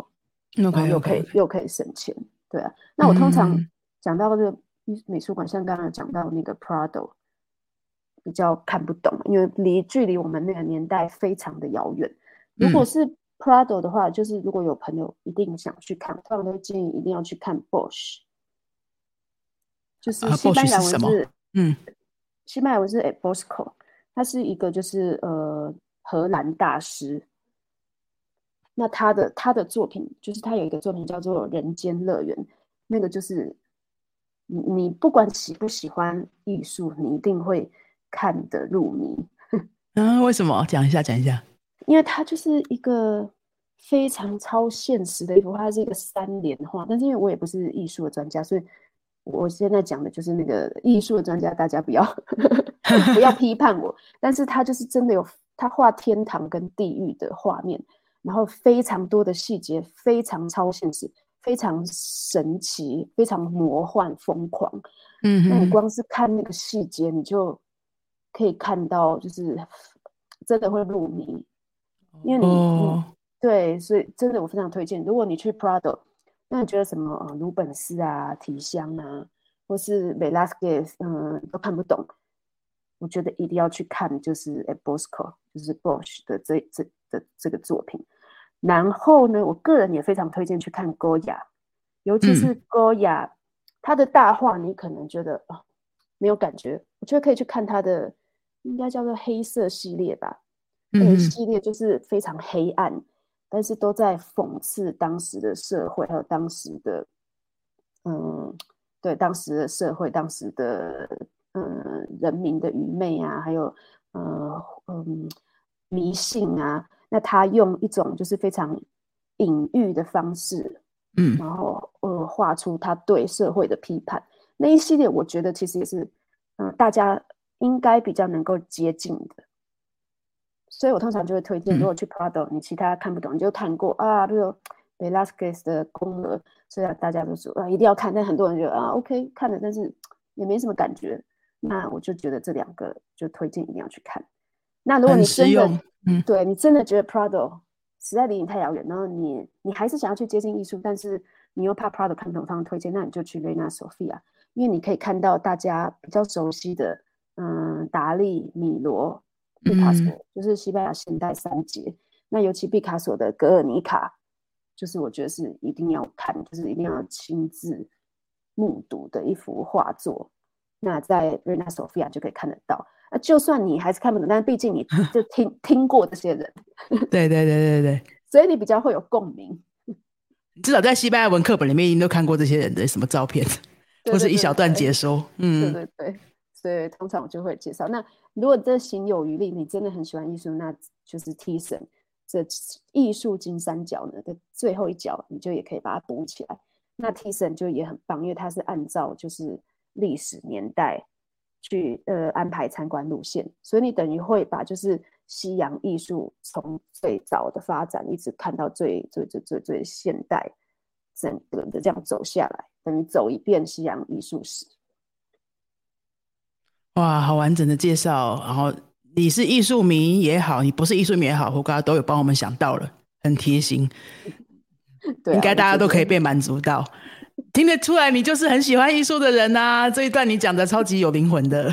S1: 然后
S2: 又可以又可以省钱。对啊，那我通常讲到这个美术馆，像刚刚讲到那个 Prado，比较看不懂，因为离距离我们那个年代非常的遥远。如果是 Prado 的话，就是如果有朋友一定想去看，通常都建议一定要去看 Bosch，就是西班牙文是
S1: 嗯，
S2: 西班牙文是 e Bosco，他是一个就是呃荷兰大师。那他的他的作品就是他有一个作品叫做《人间乐园》，那个就是你你不管喜不喜欢艺术，你一定会看得入迷。
S1: 嗯，为什么？讲一下，讲一下。
S2: 因为它就是一个非常超现实的一幅画，它是一个三联画。但是因为我也不是艺术的专家，所以我现在讲的就是那个艺术的专家，大家不要 不要批判我。但是他就是真的有他画天堂跟地狱的画面，然后非常多的细节，非常超现实，非常神奇，非常魔幻疯狂。
S1: 嗯，
S2: 那你光是看那个细节，你就可以看到，就是真的会入迷。因为你，你对，所以真的我非常推荐。如果你去 Prado，那你觉得什么呃鲁本斯啊、提香啊，或是 Velasquez，嗯，都看不懂，我觉得一定要去看，就是 a Bosco，就是 Bosch 的这这的这个作品。然后呢，我个人也非常推荐去看 Goya，尤其是 Goya，他的大画你可能觉得啊没有感觉，我觉得可以去看他的，应该叫做黑色系列吧。这一系列就是非常黑暗，但是都在讽刺当时的社会，还有当时的，嗯，对当时的社会，当时的嗯人民的愚昧啊，还有呃嗯迷信啊。那他用一种就是非常隐喻的方式，
S1: 嗯，
S2: 然后呃画出他对社会的批判。那一系列我觉得其实也是，嗯，大家应该比较能够接近的。所以我通常就会推荐，如果去 Prado，你其他看不懂，你就看过啊，比如 Velasquez 的宫娥，虽然大家都说啊一定要看，但很多人觉得啊 OK 看了，但是也没什么感觉。那我就觉得这两个就推荐一定要去看。那如果你真的，嗯，对你真的觉得 Prado 实在离你太遥远，然后你你还是想要去接近艺术，但是你又怕 Prado 看不懂，方推荐，那你就去 Reina Sofia，因为你可以看到大家比较熟悉的，嗯，达利、米罗。毕卡索就是西班牙现代三杰，那尤其毕卡索的《格尔尼卡》，就是我觉得是一定要看，就是一定要亲自目睹的一幅画作。那在瑞纳索菲亚就可以看得到。啊，就算你还是看不懂，但是毕竟你 就听听过这些人，
S1: 对对对对对，
S2: 所以你比较会有共鸣。
S1: 至少在西班牙文课本里面，你都看过这些人的什么照片，或是一小段解说。
S2: 嗯，对对对。所以通常我就会介绍。那如果这行有余力，你真的很喜欢艺术，那就是 t s o n 这艺术金三角呢的最后一角，你就也可以把它补起来。那 t s o n 就也很棒，因为它是按照就是历史年代去呃安排参观路线，所以你等于会把就是西洋艺术从最早的发展一直看到最最最最最现代，整个的这样走下来，等于走一遍西洋艺术史。
S1: 哇，好完整的介绍！然后你是艺术迷也好，你不是艺术迷也好，胡哥都有帮我们想到了，很贴心。
S2: 对啊，
S1: 应该大家都可以被满足到。听得出来，你就是很喜欢艺术的人呐、这一段你讲的超级有灵魂的。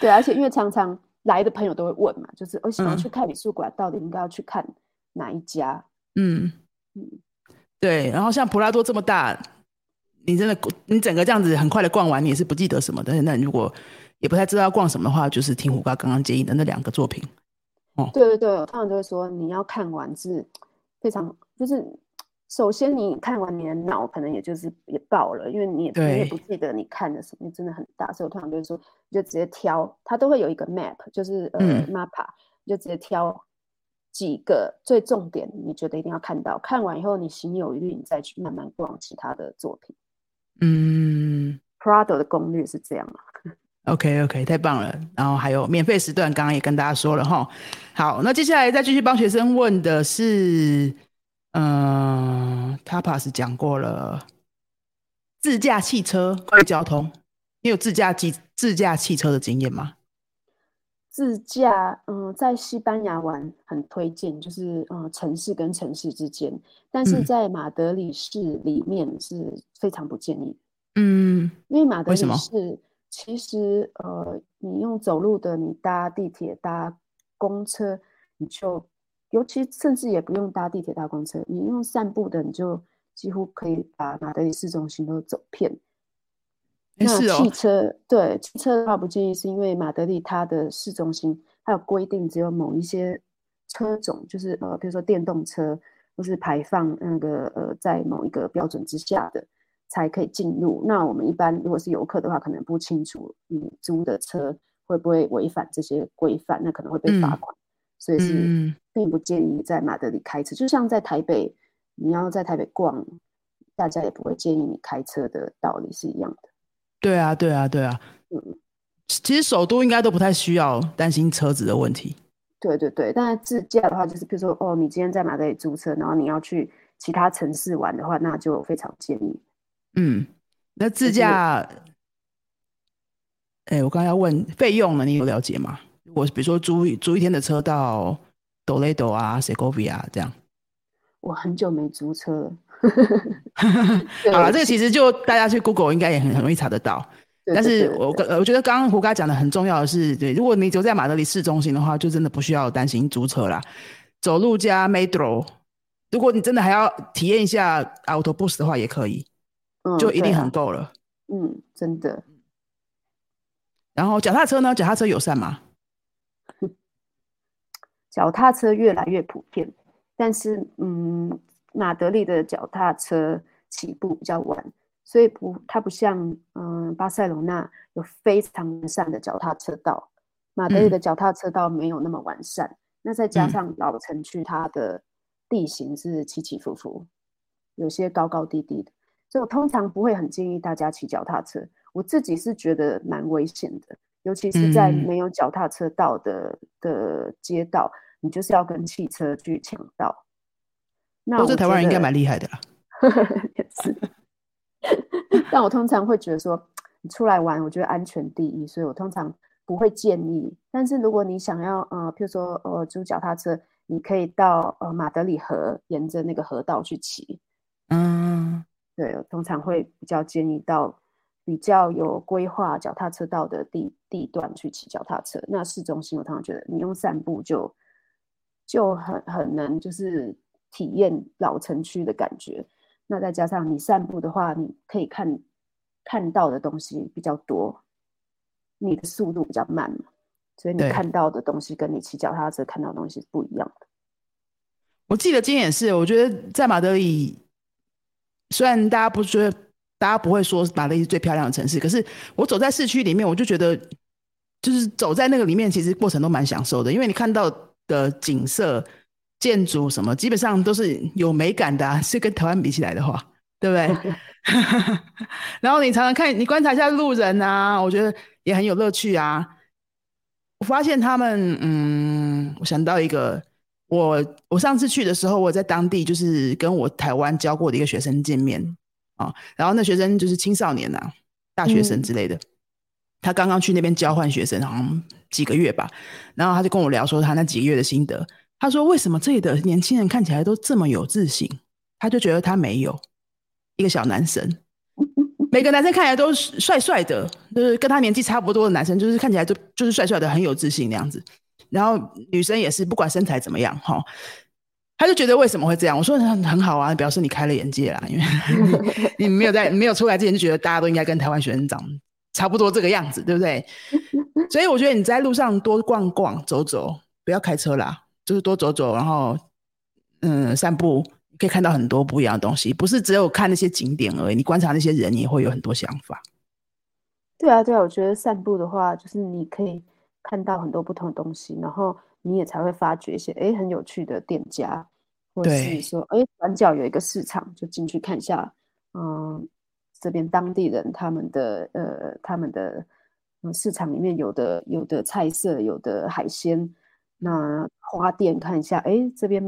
S2: 对，而且因为常常来的朋友都会问嘛，就是我想要
S1: 嗯
S2: 去看美术馆，到底应该要去看哪一家？
S1: 嗯
S2: 嗯，
S1: 对。然后像普拉多这么大，你真的你整个这样子很快的逛完，你也是不记得什么的。那你如果也不太知道要逛什么的话，就是听胡瓜刚刚建议的那两个作品。
S2: 哦对对对，我通常就会说你要看完是非常，就是首先你看完你的脑可能也就是也爆了，因为你也你也不记得你看的什么，真的很大，所以我通常就是说你就直接挑，它都会有一个 map，就是呃、
S1: 嗯
S2: mappa，你就直接挑几个最重点，你觉得一定要看到，看完以后你心有余力，你再去慢慢逛其他的作品。
S1: 嗯
S2: Prado 的攻略是这样啊
S1: ，，OK OK，太棒了。然后还有免费时段，刚刚也跟大家说了哈。好，那接下来再继续帮学生问的是，嗯、t a p a s 讲过了自驾汽车关于交通，你有自驾机自驾汽车的经验吗？
S2: 自驾，嗯、在西班牙玩很推荐，就是呃城市跟城市之间，但是
S1: 嗯。
S2: 在马德里市里面是非常不建议，
S1: 嗯。
S2: 因为马德里市其实呃你用走路的，你搭地铁、搭公车，你就尤其甚至也不用搭地铁、搭公车，你用散步的，你就几乎可以把马德里市中心都走遍。那汽
S1: 哦，
S2: 车对汽车的话不建议，是因为马德里它的市中心它有规定，只有某一些车种，就是呃，比如说电动车或是排放那个呃，在某一个标准之下的才可以进入。那我们一般如果是游客的话，可能不清楚你租的车会不会违反这些规范，那可能会被罚
S1: 嗯
S2: 款，所以是
S1: 嗯
S2: 并不建议在马德里开车。就像在台北，你要在台北逛，大家也不会建议你开车的道理是一样的。
S1: 对啊，对啊，对啊。
S2: 嗯
S1: 其实首都应该都不太需要担心车子的问题。
S2: 对对对，但是自驾的话，就是比如说，哦，你今天在马德里租车，然后你要去其他城市玩的话，那就非常建议。
S1: 嗯，那自
S2: 就是
S1: 驾，哎、我刚刚要问费用呢，你有了解吗？我比如说租一租一天的车到 Toledo 啊、Segovia 这样。
S2: 我很久没租车了。对
S1: 好了，
S2: 我
S1: 这个其实就大家去 Google 应该也很很容易查得到。但是我呃我觉得刚刚胡哥讲的很重要的是，对，如果你只有在马德里市中心的话，就真的不需要担心租车啦，走路加 Metro。如果你真的还要体验一下 Autobus 的话，也可以，
S2: 嗯
S1: 就一定很够了。
S2: 嗯，真的。
S1: 然后脚踏车呢？脚踏车友善吗？
S2: 脚踏车越来越普遍，但是嗯，马德里的脚踏车起步比较晚，所以不，它不像嗯巴塞罗那有非常完善的脚踏车道，马德里
S1: 嗯
S2: 的脚踏车道没有那么完善。那再加
S1: 嗯
S2: 上老城区它的地形是起起伏伏，有些高高低低的，所以我通常不会很建议大家骑脚踏车。我自己是觉得蛮危险的，尤其是在
S1: 嗯
S2: 没有脚踏车道的的街道，你就是要跟汽车去抢道。那我觉
S1: 台湾人应该
S2: 得
S1: 蛮厉害的啦。
S2: 也是，但我通常会觉得说，你出来玩，我觉得安全第一，所以我通常不会建议。但是如果你想要呃，譬如说呃租脚踏车，你可以到呃马德里河，沿着那个河道去骑。
S1: 嗯，
S2: 对，我通常会比较建议到比较有规划脚踏车道的地地段去骑脚踏车。那市中心，我通常觉得你用散步就就很很能就是体验老城区的感觉。那再加上你散步的话，你可以看看到的东西比较多，你的速度比较慢嘛，所以你看到的东西跟你骑脚踏车看到的东西是不一样的。
S1: 我记得今天也是，我觉得在马德里，虽然大家不觉得，大家不会说马德里是最漂亮的城市，可是我走在市区里面，我就觉得，就是走在那个里面，其实过程都蛮享受的，因为你看到的景色、建筑什么，基本上都是有美感的、啊，是跟台湾比起来的话，对不对？然后你常常看，你观察一下路人啊，我觉得也很有乐趣啊。我发现他们，嗯，我想到一个，我我上次去的时候，我在当地就是跟我台湾教过的一个学生见面啊，然后那学生就是青少年呐、大学生之类的，他刚刚去那边交换学生，好像几个月吧，然后他就跟我聊说他那几个月的心得。他说为什么这里的年轻人看起来都这么有自信？他就觉得他没有一个小男生，每个男生看起来都是帅帅的，就是跟他年纪差不多的男生，就是看起来就就是帅帅的，很有自信那样子。然后女生也是，不管身材怎么样，哈，他就觉得为什么会这样？我说很很好啊，表示你开了眼界啦，因为 你没有在没有出来之前就觉得大家都应该跟台湾学生长差不多这个样子，对不对？所以我觉得你在路上多逛逛、走走，不要开车啦，就是多走走，然后嗯散步。可以看到很多不一样的东西，不是只有看那些景点而已。你观察那些人，也会有很多想法。
S2: 对啊，对啊，我觉得散步的话，就是你可以看到很多不同的东西，然后你也才会发掘一些哎很有趣的店家，或是说哎转角有一个市场，就进去看一下。嗯，这边当地人他们的呃他们的市场里面有的有的菜色，有的海鲜。那花店看一下，哎，这边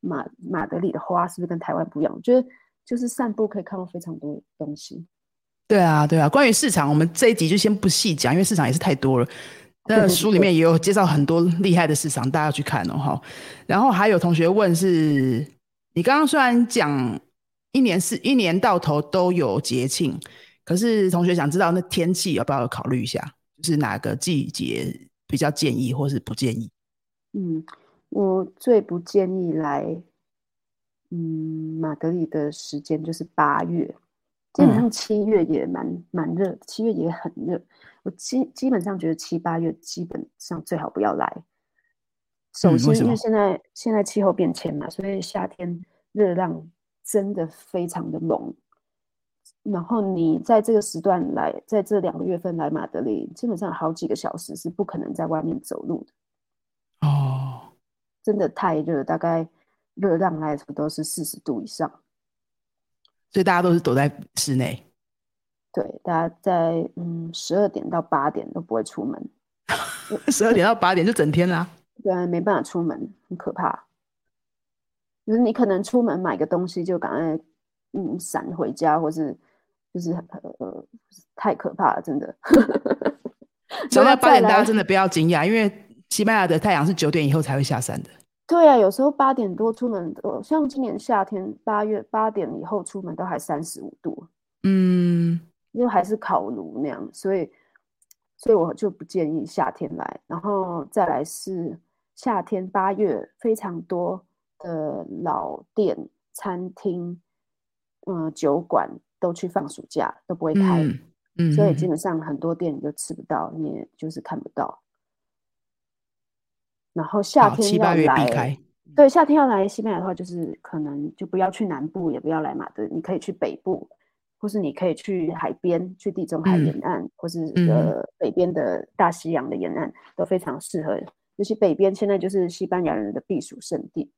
S2: 马马德里的花是不是跟台湾不一样？我觉得就是散步可以看到非常多东西。
S1: 对啊，对啊。关于市场，我们这一集就先不细讲，因为市场也是太多了。那书里面也有介绍很多厉害的市场，大家要去看哦。哈，然后还有同学问是，你刚刚虽然讲一年是一年到头都有节庆，可是同学想知道那天气要不要考虑一下？就是哪个季节比较建议，或是不建议？
S2: 嗯，我最不建议来，嗯，马德里的时间就是八月，基本上七月也蛮蛮热，七月也很热。我基基本上觉得七八月基本上最好不要来。首先，因为现在现在气候变迁嘛，所以夏天热浪真的非常的猛。然后你在这个时段来，在这两个月份来马德里，基本上好几个小时是不可能在外面走路的。
S1: 哦，
S2: 真的太热，大概热浪来说都是四十度以上，
S1: 所以大家都是躲在室内。
S2: 对，大家在嗯十二点到八点都不会出门，
S1: 十二点到八点就整天啦。
S2: 对啊，没办法出门，很可怕。就是你可能出门买个东西，就赶快嗯闪回家，或是就是呃太可怕了，真的。
S1: 所以八点大家真的不要惊讶，因为。西班牙的太阳是九点以后才会下山的。
S2: 对啊，有时候八点多出门，像今年夏天八月八点以后出门都还三十五度，
S1: 嗯，
S2: 因为还是烤炉那样，所以，所以我就不建议夏天来。然后再来是夏天八月非常多的老店、餐厅、嗯酒馆都去放暑假，都不会开，
S1: 嗯，
S2: 所以基本上很多店你就吃不到，你也就是看不到。然后夏天要来，对夏天要来西班牙的话，就是可能就不要去南部，也不要来马德，你可以去北部，或是你可以去海边，去地中海沿岸，或是呃北边的大西洋的沿岸，都非常适合。尤其北边现在就是西班牙人的避暑胜地。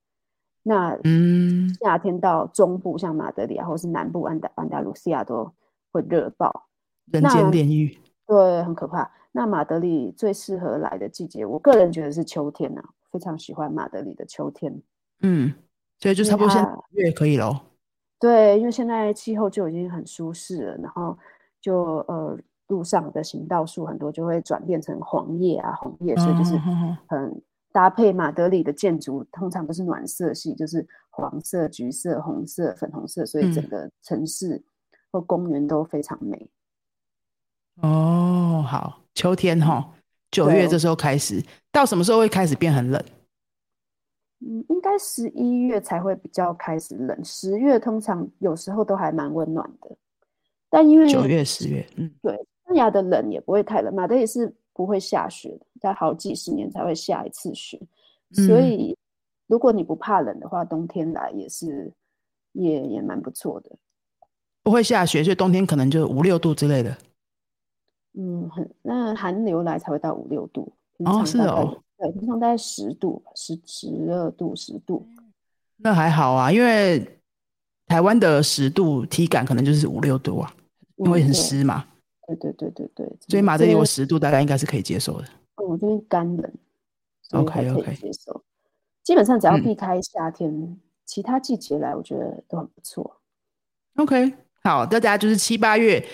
S2: 那
S1: 嗯，
S2: 夏天到中部，像马德里啊，或是南部安达安达卢西亚都会热爆，
S1: 人间炼狱，
S2: 对，很可怕。那马德里最适合来的季节，我个人觉得是秋天呐，非常喜欢马德里的秋天。
S1: 嗯，所以就差不多现在月可以喽。
S2: 对，因为现在气候就已经很舒适了，然后就呃路上的行道树很多就会转变成黄叶啊红叶，所以就是很搭配马德里的建筑，通常都是暖色系，就是黄色、橘色、红色、粉红色，所以整个城市或公园都非常美。
S1: 哦，好。秋天哈，九月这时候开始，到什么时候会开始变很冷？
S2: 嗯，应该十一月才会比较开始冷，十月通常有时候都还蛮温暖的。但因为
S1: 九月、十月，嗯，
S2: 对，西班牙的冷也不会太冷，马德里是不会下雪的，在好几十年才会下一次雪，所以如果你不怕冷的话，冬天来也是也也蛮不错的。
S1: 不会下雪，所以冬天可能就五六度之类的。
S2: 嗯，很那寒流来才会到五六度
S1: 哦，是哦，
S2: 对，平常大概十度，十十二度，十度，
S1: 那还好啊，因为台湾的十度体感可能就是五六度啊，因为很湿嘛。
S2: 对对对对对，
S1: 所以马德里有十度，大概应该是可以接受的。
S2: 我这边干冷
S1: ，OK
S2: OK，接受。基本上只要避开夏天，其他季节来，我觉得都很不错。
S1: OK，好，大家就是七八月。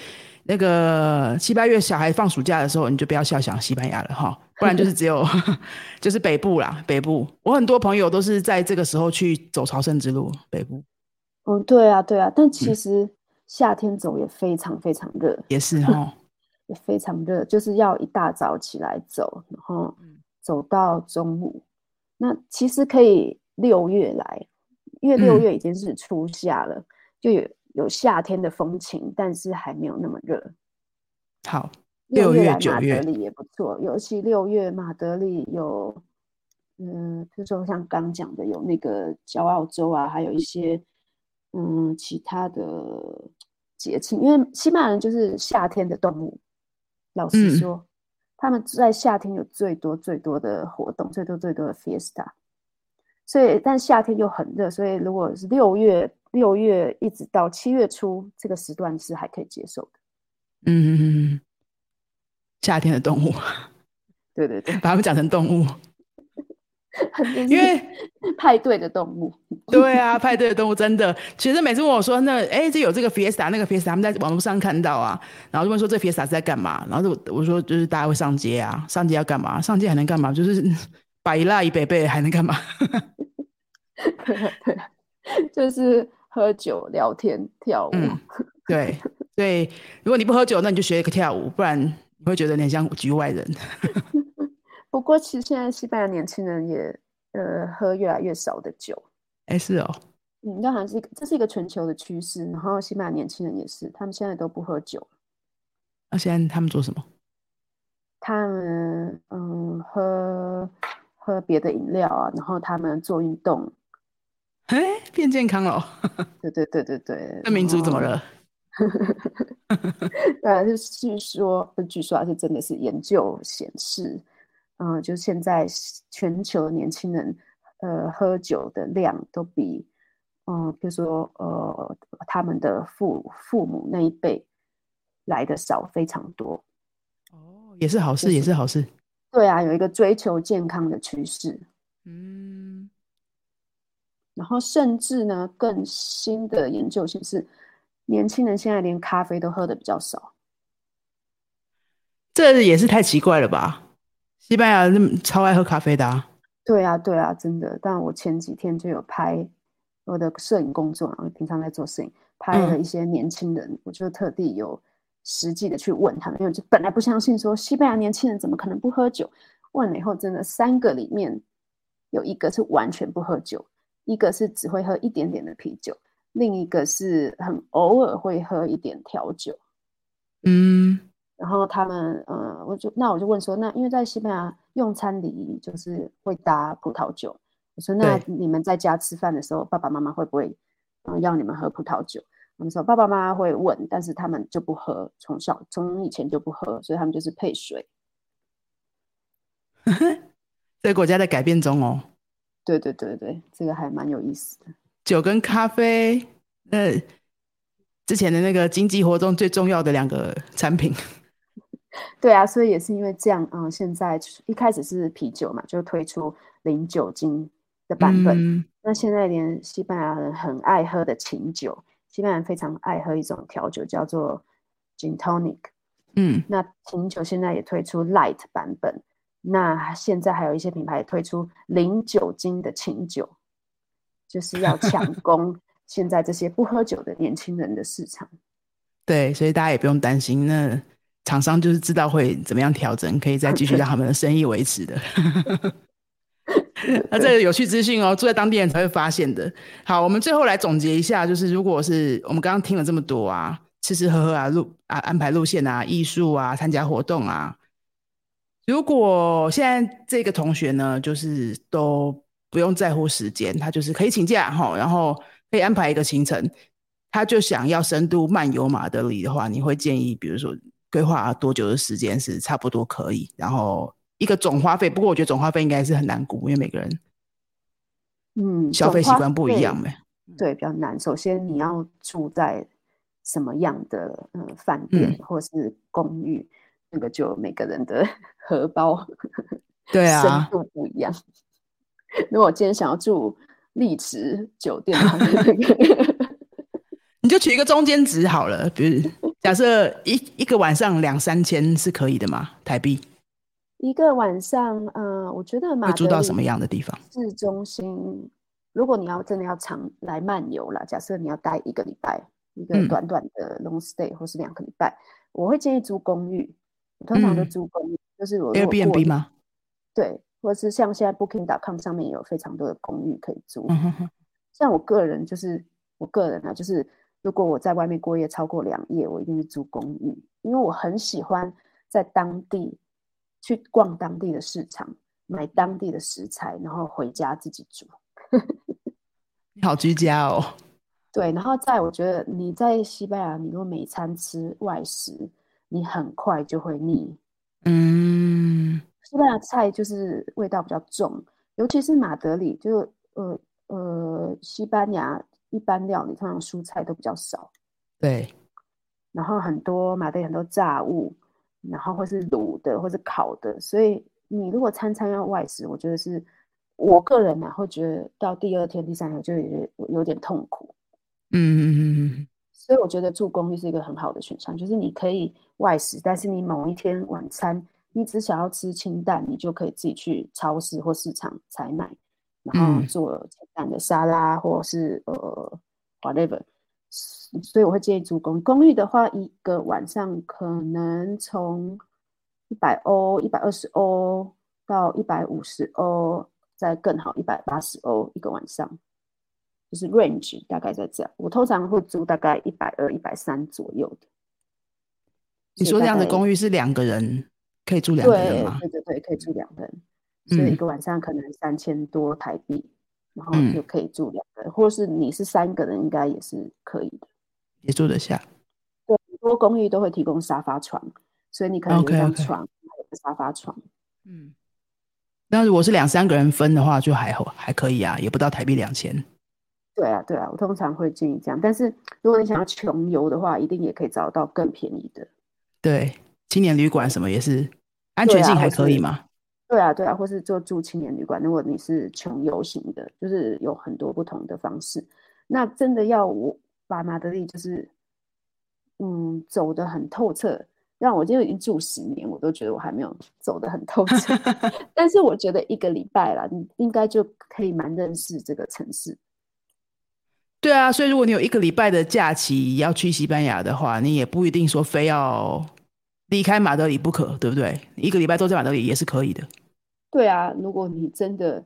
S1: 那个七八月小孩放暑假的时候，你就不要笑想西班牙了哈。不然就是只有 就是北部啦，北部。我很多朋友都是在这个时候去走朝圣之路，北部。
S2: 嗯，对啊，对啊，但其实夏天走也非常非常热，
S1: 也是哈，
S2: 也非常热，就是要一大早起来走，然后走到中午。那其实可以六月来，因为六月已经是初夏了，就有有夏天的风情，但是还没有那么热。
S1: 好，
S2: 六
S1: 月九
S2: 月马德里也不错，尤其六月马德里有，嗯，比如说像刚讲的有那个骄傲州啊，还有一些。嗯，其他的节庆，因为西班牙人就是夏天的动物。老实说，他们在夏天有最多最多的活动，最多最多的 fiesta。所以，但夏天又很热，所以如果是六月六月一直到七月初这个时段是还可以接受的。
S1: 嗯夏天的动物，
S2: 对对对，
S1: 把它们讲成动物。因为
S2: 派对的动物，
S1: 对啊，派对的动物真的，其实每次问我说，那哎，这有这个 fiesta，那个 fiesta，他们在网络上看到啊，然后就问说这 fiesta 是在干嘛？然后我我说就是大家会上街啊，上街要干嘛？上街还能干嘛？就是摆一辣一杯杯还能干嘛？
S2: 对对，就是喝酒、聊天、跳舞。
S1: 对对，如果你不喝酒，那你就学一个跳舞，不然你会觉得你像局外人。
S2: 不过，其实现在西班牙年轻人也呃喝越来越少的酒。
S1: 哎，是哦，
S2: 嗯，那好像是这是一个全球的趋势。然后，西班牙年轻人也是，他们现在都不喝酒。
S1: 那现在他们做什么？
S2: 他们嗯，喝喝别的饮料啊，然后他们做运动。
S1: 哎，变健康了。
S2: 对对对对对。
S1: 那民族怎么了？
S2: 对，是据说，据说还是真的是研究显示。嗯，就现在全球年轻人，呃，喝酒的量都比，嗯，比如说，呃，他们的父父母那一辈来的少非常多。
S1: 哦，也是好事，也是好事。
S2: 对啊，有一个追求健康的趋势。嗯。然后，甚至呢，更新的研究显示，年轻人现在连咖啡都喝的比较少。
S1: 这也是太奇怪了吧？西班牙人超爱喝咖啡的啊，
S2: 对啊，对啊，真的。但我前几天就有拍我的摄影工作，我平常在做摄影，拍了一些年轻人，我就特地有实际的去问他们，因为就本来不相信说西班牙年轻人怎么可能不喝酒，问了以后，真的三个里面有一个是完全不喝酒，一个是只会喝一点点的啤酒，另一个是很偶尔会喝一点调酒，嗯。然后他们，呃，我就那我就问说，那因为在西班牙用餐礼仪就是会搭葡萄酒，我说那你们在家吃饭的时候，爸爸妈妈会不会，嗯，要你们喝葡萄酒？他们说爸爸妈妈会问，但是他们就不喝，从小从以前就不喝，所以他们就是配水。
S1: 这个国家在改变中哦。
S2: 对对对对，这个还蛮有意思的。
S1: 酒跟咖啡，那之前的那个经济活动最重要的两个产品。
S2: 对啊，所以也是因为这样，嗯，现在一开始是啤酒嘛，就推出零酒精的版本。那现在连西班牙人很爱喝的琴酒，西班牙人非常爱喝一种调酒叫做 gin tonic。嗯，那琴酒现在也推出 light 版本。那现在还有一些品牌推出零酒精的清酒，就是要抢 攻现在这些不喝酒的年轻人的市场。
S1: 对，所以大家也不用担心那。厂商就是知道会怎么样调整，可以再继续让他们的生意维持的。那这个有趣资讯哦，住在当地人才会发现的。好，我们最后来总结一下，就是如果是我们刚刚听了这么多啊，吃吃喝喝啊，路啊安排路线啊，艺术啊，参加活动啊，如果现在这个同学呢，就是都不用在乎时间，他就是可以请假哈，然后可以安排一个行程，他就想要深度漫游马德里的话，你会建议，比如说。规划多久的时间是差不多可以，然后一个总花费。不过我觉得总花费应该是很难估，因为每个人
S2: 嗯
S1: 消费习惯不一样呗。
S2: 对，比较难。首先你要住在什么样的嗯饭店或是公寓，那个就每个人的荷包
S1: 对啊
S2: 深度不一样。如果我今天想要住丽池酒店，
S1: 你就取一个中间值好了，比如。假设一一个晚上两三千是可以的吗？台币？
S2: 一个晚上，嗯，我觉得马
S1: 会住到什么样的地方？
S2: 市中心，如果你要真的要常来漫游啦，假设你要待一个礼拜，一个短短的 long stay 或是两个礼拜，我会建议租公寓。我通常都租公寓，就是我
S1: Airbnb 吗？
S2: 对，或者是像现在 Booking.com 上面有非常多的公寓可以租。像我个人就是，我个人啊，就是如果我在外面过夜超过两夜，我一定是租公寓，因为我很喜欢在当地。去逛当地的市场，买当地的食材，然后回家自己煮。
S1: 你好居家哦。
S2: 对，然后在我觉得你在西班牙，你如果每餐吃外食，你很快就会腻。
S1: 嗯，
S2: 西班牙菜就是味道比较重，尤其是马德里，就呃呃，西班牙一般料理通常蔬菜都比较少。
S1: 对，
S2: 然后很多马德里很多炸物。然后或是卤的，或是烤的，所以你如果餐餐要外食，我觉得是我个人呢会觉得到第二天、第三天就有有点痛苦。
S1: 嗯嗯嗯嗯。
S2: 所以我觉得住公寓是一个很好的选项，就是你可以外食，但是你某一天晚餐你只想要吃清淡，你就可以自己去超市或市场采买，然后做清淡的沙拉或是呃 whatever。所以我会建议住公公寓的话，一个晚上可能从一百欧、一百二十欧到一百五十欧，再更好一百八十欧一个晚上，就是 range 大概在这样。我通常会租大概一百二、一百三左右的。
S1: 你说这样的公寓是两个人可以住两个人吗？
S2: 对对对，可以住两个人，所以一个晚上可能三千多台币。然后就可以住两个人，或是你是三个人，应该也是可以的，
S1: 也住得下。
S2: 对，很多公寓都会提供沙发床，所以你可能有一张床，还有个沙发床。
S1: 嗯，那如果是两三个人分的话，就还好，还可以啊，也不到台币两千。
S2: 对啊，对啊，我通常会建议这样。但是如果你想要穷游的话，一定也可以找到更便宜的。
S1: 对，青年旅馆什么也是，安全性还可以吗？
S2: 对啊，对啊，或是就住青年旅馆。如果你是穷游型的，就是有很多不同的方式。那真的要我把马德里就是，嗯，走得很透彻，让我就已经住十年，我都觉得我还没有走得很透彻。但是我觉得一个礼拜啦，你应该就可以蛮认识这个城市。
S1: 对啊，所以如果你有一个礼拜的假期要去西班牙的话，你也不一定说非要离开马德里不可，对不对？一个礼拜都在马德里也是可以的。
S2: 对啊，如果你真的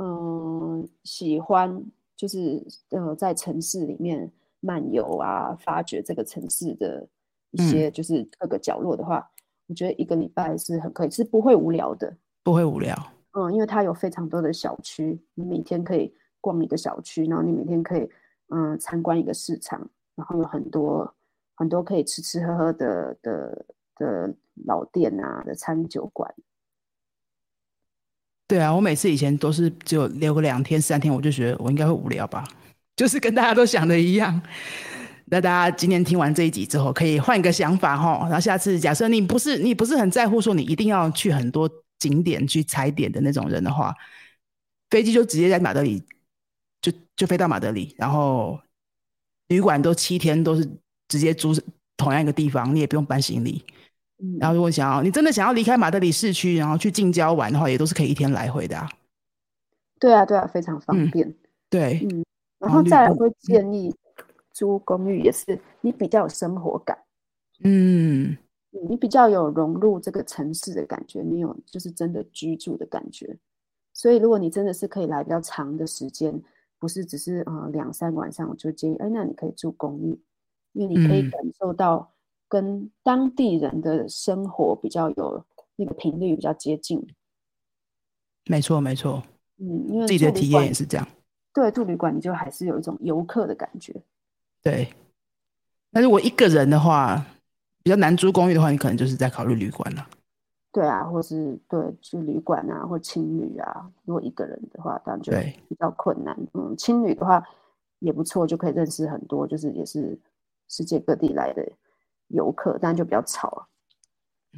S2: 嗯喜欢，就是呃在城市里面漫游啊，发掘这个城市的一些就是各个角落的话，我觉得一个礼拜是很可以，是不会无聊的，
S1: 不会无聊。
S2: 嗯，因为它有非常多的小区，你每天可以逛一个小区，然后你每天可以嗯参观一个市场，然后有很多很多可以吃吃喝喝的的的老店啊的餐酒馆。
S1: 对啊，我每次以前都是只有留个两天三天，我就觉得我应该会无聊吧，就是跟大家都想的一样。那大家今天听完这一集之后，可以换一个想法哈。然后下次假设你不是你不是很在乎说你一定要去很多景点去踩点的那种人的话，飞机就直接在马德里就就飞到马德里，然后旅馆都七天都是直接租同样一个地方，你也不用搬行李。然后，如果想要你真的想要离开马德里市区，然后去近郊玩的话，也都是可以一天来回的啊。
S2: 对啊，对啊，非常方便。
S1: 对，
S2: 嗯，然后再来会建议租公寓，也是你比较有生活感。
S1: 嗯，
S2: 你比较有融入这个城市的感觉，你有就是真的居住的感觉。所以，如果你真的是可以来比较长的时间，不是只是呃两三晚上，我就建议，哎，那你可以住公寓，因为你可以感受到。跟当地人的生活比较有那个频率比较接近，
S1: 没错没错，
S2: 嗯，因为
S1: 自己的体验也是这样。
S2: 对，住旅馆你就还是有一种游客的感觉。
S1: 对，那如果一个人的话，比较难租公寓的话，你可能就是在考虑旅馆了。
S2: 对啊，或是对去旅馆啊，或青旅啊。如果一个人的话，当然就比较困难。嗯，青旅的话也不错，就可以认识很多，就是也是世界各地来的。游客，但就比较吵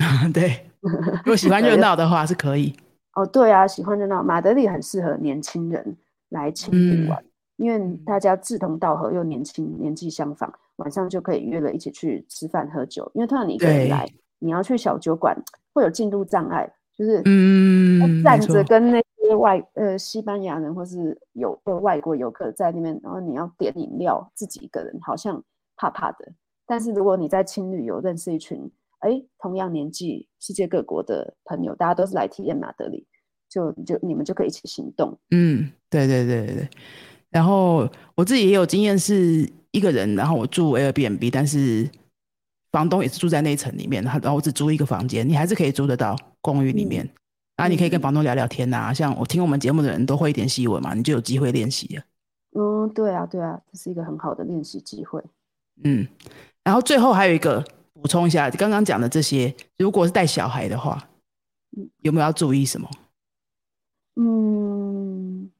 S2: 啊。
S1: 对，如果喜欢热闹的话是可以。
S2: 哦，对啊，喜欢热闹，马德里很适合年轻人来青旅玩，因为大家志同道合又年轻，年纪相仿，晚上就可以约了一起去吃饭喝酒。因为通常你一个人来，你要去小酒馆会有进入障碍，就是
S1: 嗯，
S2: 站着跟那些外呃西班牙人或是有呃外国游客在那边，然后你要点饮料，自己一个人好像怕怕的。但是如果你在青旅有认识一群哎同样年纪、世界各国的朋友，大家都是来体验马德里，就就你们就可以一起行动。
S1: 嗯，对对对对对。然后我自己也有经验，是一个人，然后我住 Airbnb，但是房东也是住在那一层里面，然后我只租一个房间，你还是可以租得到公寓里面，然后你可以跟房东聊聊天呐。像我听我们节目的人都会一点西文嘛，你就有机会练习了。
S2: 嗯，对啊，对啊，这是一个很好的练习机会。
S1: 嗯，然后最后还有一个补充一下，刚刚讲的这些，如果是带小孩的话，有没有要注意什么？
S2: 嗯。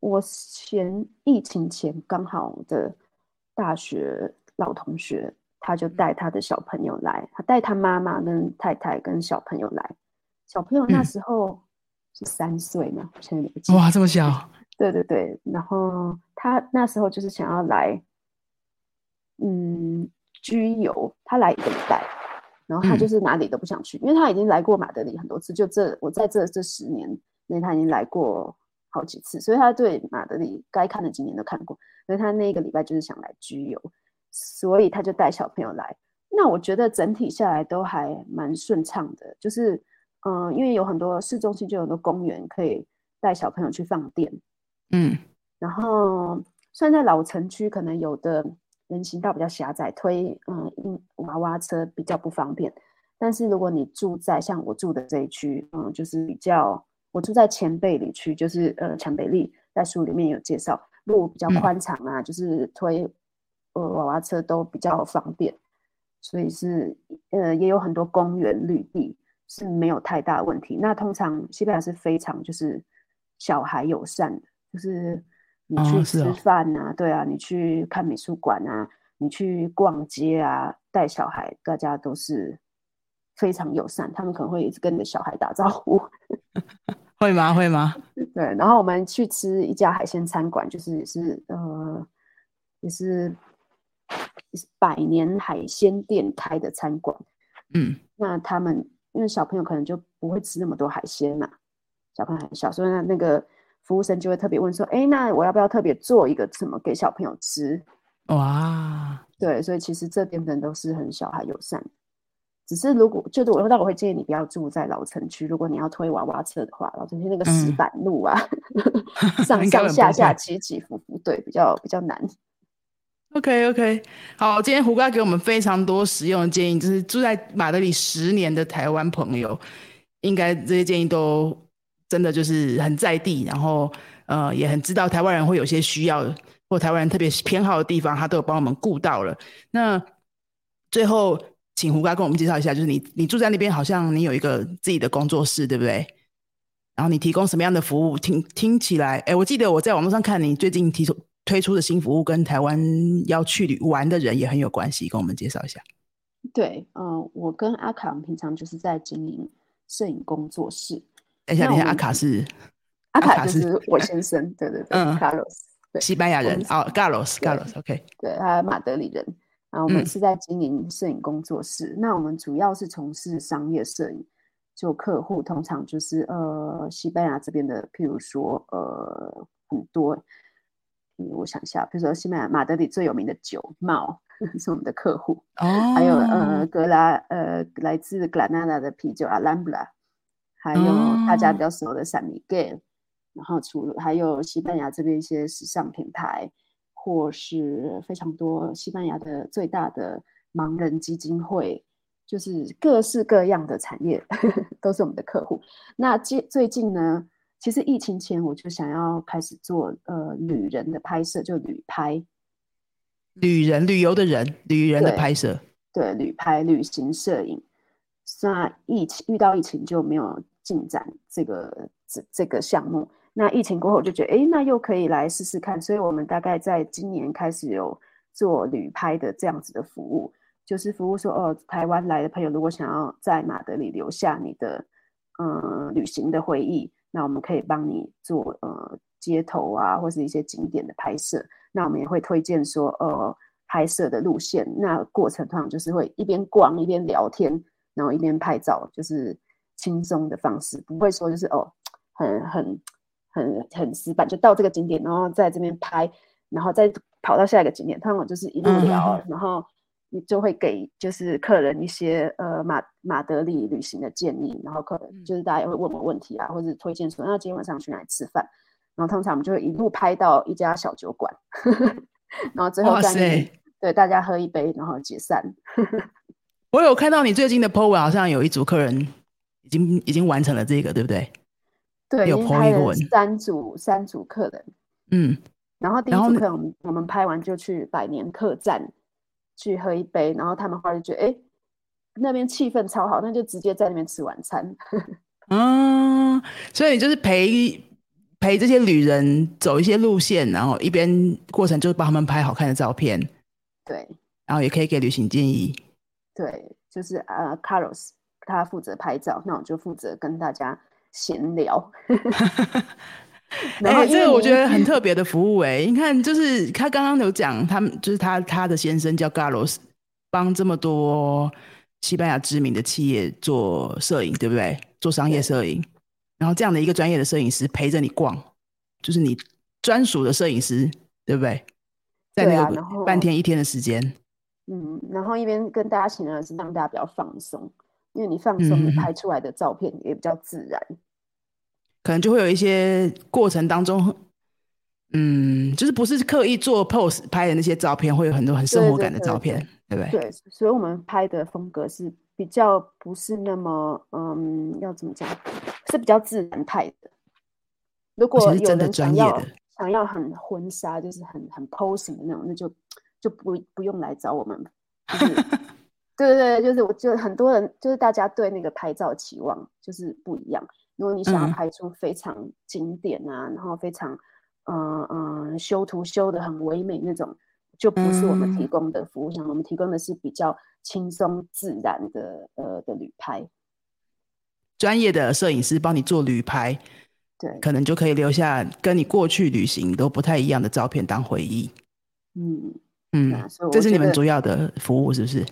S2: 我前疫情前刚好的大学老同学，他就带他的小朋友来，他带他妈妈跟太太跟小朋友来，小朋友那时候是三岁嘛，现在
S1: 哇这么小，
S2: 对对对，然后他那时候就是想要来，嗯，居游，他来一个礼拜，然后他就是哪里都不想去，因为他已经来过马德里很多次，就这我在这这十年内他已经来过。好几次，所以他对马德里该看的景点都看过。所以他那个礼拜就是想来居游，所以他就带小朋友来。那我觉得整体下来都还蛮顺畅的，就是嗯，因为有很多市中心就有很多公园可以带小朋友去放电，
S1: 嗯。
S2: 然后虽然在老城区可能有的人行道比较狭窄，推嗯娃娃车比较不方便，但是如果你住在像我住的这一区，嗯，就是比较。我住在前贝里区，就是呃，前贝利在书里面有介绍，路比较宽敞啊，就是推呃娃娃车都比较方便，所以是呃也有很多公园绿地是没有太大问题。那通常西班牙是非常就是小孩友善的，就是你去吃饭啊，对啊，你去看美术馆啊，你去逛街啊，带小孩，大家都是非常友善，他们可能会一直跟你的小孩打招呼。
S1: 会吗？会吗？
S2: 对，然后我们去吃一家海鲜餐馆，就是也是呃，也是百年海鲜店开的餐馆。
S1: 嗯，
S2: 那他们因为小朋友可能就不会吃那么多海鲜嘛，小朋友很小，所以那那个服务生就会特别问说：“哎，那我要不要特别做一个什么给小朋友吃？”
S1: 哇，
S2: 对，所以其实这边的人都是很小孩友善。只是如果就是我，那我会建议你不要住在老城区。如果你要推娃娃车的话，老城区那个石板路啊，上上下下起起伏伏，对，比较比较难。
S1: OK OK，好，今天胡哥给我们非常多实用的建议，就是住在马德里十年的台湾朋友，应该这些建议都真的就是很在地，然后呃也很知道台湾人会有些需要或台湾人特别偏好的地方，他都有帮我们顾到了。那最后。请胡哥跟我们介绍一下，就是你你住在那边，好像你有一个自己的工作室，对不对？然后你提供什么样的服务？听听起来，哎，我记得我在网络上看你最近提出推出的新服务，跟台湾要去旅玩的人也很有关系，跟我们介绍一下。
S2: 对，嗯，我跟阿卡平常就是在经营摄影工作室。
S1: 等一下，等一下，阿卡是
S2: 阿卡就是我先生，对对对，嗯，Carlos，对，
S1: 西班牙人，哦，Carlos，Carlos，OK，
S2: 对，他马德里人。然后我们是在经营摄影工作室，那我们主要是从事商业摄影，就客户通常就是呃西班牙这边的，譬如说呃很多，嗯，我想一下，比如说西班牙马德里最有名的酒帽是我们的客户，
S1: 哦，
S2: 还有呃格拉呃来自格拉纳达的啤酒阿兰布拉，还有大家比较熟的闪米盖，然后除了还有西班牙这边一些时尚品牌。或是非常多西班牙的最大的盲人基金会，就是各式各样的产业 都是我们的客户。那最最近呢，其实疫情前我就想要开始做呃旅人的拍摄，就旅拍，
S1: 旅人旅游的人，旅人的拍摄，
S2: 对，旅拍旅行摄影。那疫情遇到疫情就没有进展这个这这个项目。那疫情过后，就觉得哎，那又可以来试试看。所以我们大概在今年开始有做旅拍的这样子的服务，就是服务说哦，台湾来的朋友如果想要在马德里留下你的嗯旅行的回忆，那我们可以帮你做呃街头啊，或是一些景点的拍摄。那我们也会推荐说呃拍摄的路线。那过程通常就是会一边逛一边聊天，然后一边拍照，就是。轻松的方式，不会说就是哦，很很很很死板，就到这个景点，然后在这边拍，然后再跑到下一个景点。通常就是一路聊，然后你就会给就是客人一些呃马马德里旅行的建议，然后客人就是大家也会问我问题啊，或者推荐说那今天晚上去哪里吃饭，然后通常我们就会一路拍到一家小酒馆，然后最后再对大家喝一杯，然后解散。
S1: 我有看到你最近的 po 文，好像有一组客人已经已经完成了这个，对不对？
S2: 对，
S1: 有 po 一个文，
S2: 三组三组客人，
S1: 嗯，
S2: 然后第一组客人我们我们拍完就去百年客栈去喝一杯，然后他们后来就觉得，哎，那边气氛超好，那就直接在那边吃晚餐。
S1: 嗯，所以就是陪陪这些旅人走一些路线，然后一边过程就是帮他们拍好看的照片，
S2: 对，
S1: 然后也可以给旅行建议。
S2: 对，就是呃，Carlos 他负责拍照，那我就负责跟大家闲聊。
S1: 然后这个我觉得很 特别的服务哎，你看，就是他刚刚有讲，他们就是他他的先生叫 Carlos，帮这么多西班牙知名的企业做摄影，对不对？做商业摄影，然后这样的一个专业的摄影师陪着你逛，就是你专属的摄影师，对不对？在那个半天一天的时间。
S2: 嗯，然后一边跟大家请的是让大家比较放松，因为你放松，你拍出来的照片也比较自然。
S1: 可能就会有一些过程当中，嗯，就是不是刻意做 pose 拍的那些照片，会有很多很生活感的照片，对不对？
S2: 对，所以我们拍的风格是比较不是那么，嗯，要怎么讲，是比较自然派的。如果有人想要想要很婚纱，就是很很 posing 的那种，那就。就不不用来找我们，就是 对对对，就是我就很多人就是大家对那个拍照期望就是不一样。如果你想要拍出非常经典啊，然后非常嗯嗯修图修的很唯美那种，就不是我们提供的服务。像我们提供的是比较轻松自然的呃的旅拍，
S1: 专业的摄影师帮你做旅拍，
S2: 对，
S1: 可能就可以留下跟你过去旅行都不太一样的照片当回忆。
S2: 嗯。
S1: 嗯，这是你们主要的服务是不是？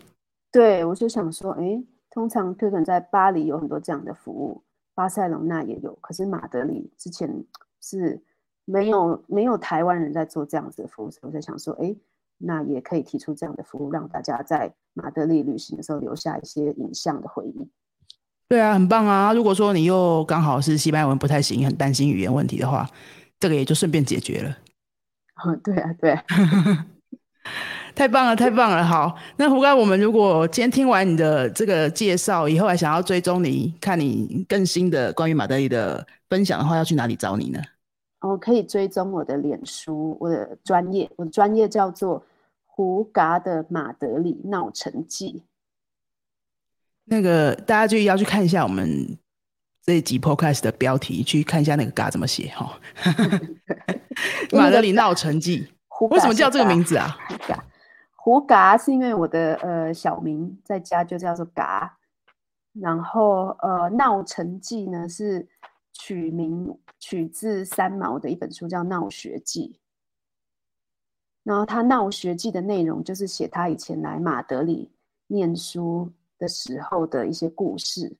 S2: 对，我就想说，哎，通常可能在巴黎有很多这样的服务，巴塞隆那也有，可是马德里之前是没有没有台湾人在做这样子的服务，我在想说，哎，那也可以提出这样的服务，让大家在马德里旅行的时候留下一些影像的回忆。
S1: 对啊，很棒啊！如果说你又刚好是西班牙文不太行，很担心语言问题的话，这个也就顺便解决了。
S2: 嗯，对啊，对。
S1: 太棒了，太棒了！好，那胡哥，我们如果今天听完你的这个介绍以后，还想要追踪你，看你更新的关于马德里的分享的话，要去哪里找你呢？
S2: 哦，可以追踪我的脸书，我的专业，我的专业叫做胡嘎的马德里闹城记。
S1: 那个大家就要去看一下我们这一集 podcast 的标题，去看一下那个嘎怎么写哈。马德里闹城记。为什么叫这个名字啊？
S2: 胡嘎是因为我的呃小名在家就叫做嘎，然后呃闹成记呢是取名取自三毛的一本书叫《闹学记》，然后他《闹学记》的内容就是写他以前来马德里念书的时候的一些故事，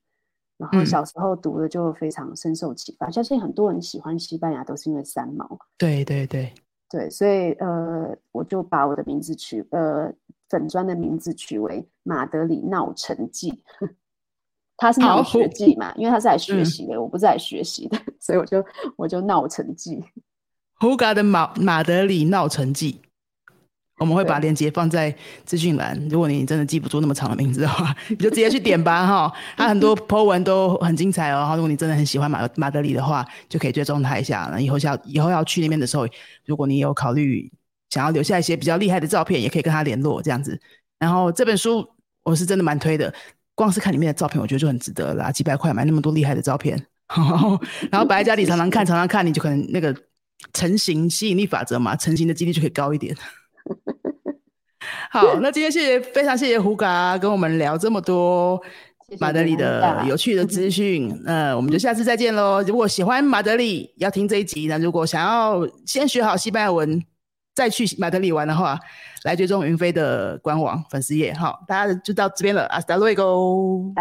S2: 然后小时候读的就非常深受启发。相信很多人喜欢西班牙都是因为三毛。
S1: 对对对。
S2: 对，所以呃，我就把我的名字取呃粉砖的名字取为马德里闹成记，他是闹学记嘛，因为他是来学习的，我不是来学习的，所以我就我就闹城记。
S1: 胡嘎的马马德里闹成记。我们会把链接放在资讯栏。如果你真的记不住那么长的名字的话，你就直接去点吧哈。他很多 po 文都很精彩哦。然后如果你真的很喜欢马马德里的话，就可以追踪他一下。那以后要以后要去那边的时候，如果你有考虑想要留下一些比较厉害的照片，也可以跟他联络这样子。然后这本书我是真的蛮推的，光是看里面的照片，我觉得就很值得啦。几百块买那么多厉害的照片，然后摆在家里常常看，常常看，你就可能那个成型吸引力法则嘛，成型的几率就可以高一点。好，那今天谢谢，非常谢谢胡嘎跟我们聊这么多马德里的有趣的资讯。那我们就下次再见喽。如果喜欢马德里，要听这一集；那如果想要先学好西班牙文再去马德里玩的话，来追踪云飞的官网粉丝页。好，大家就到这边了。Hasta luego。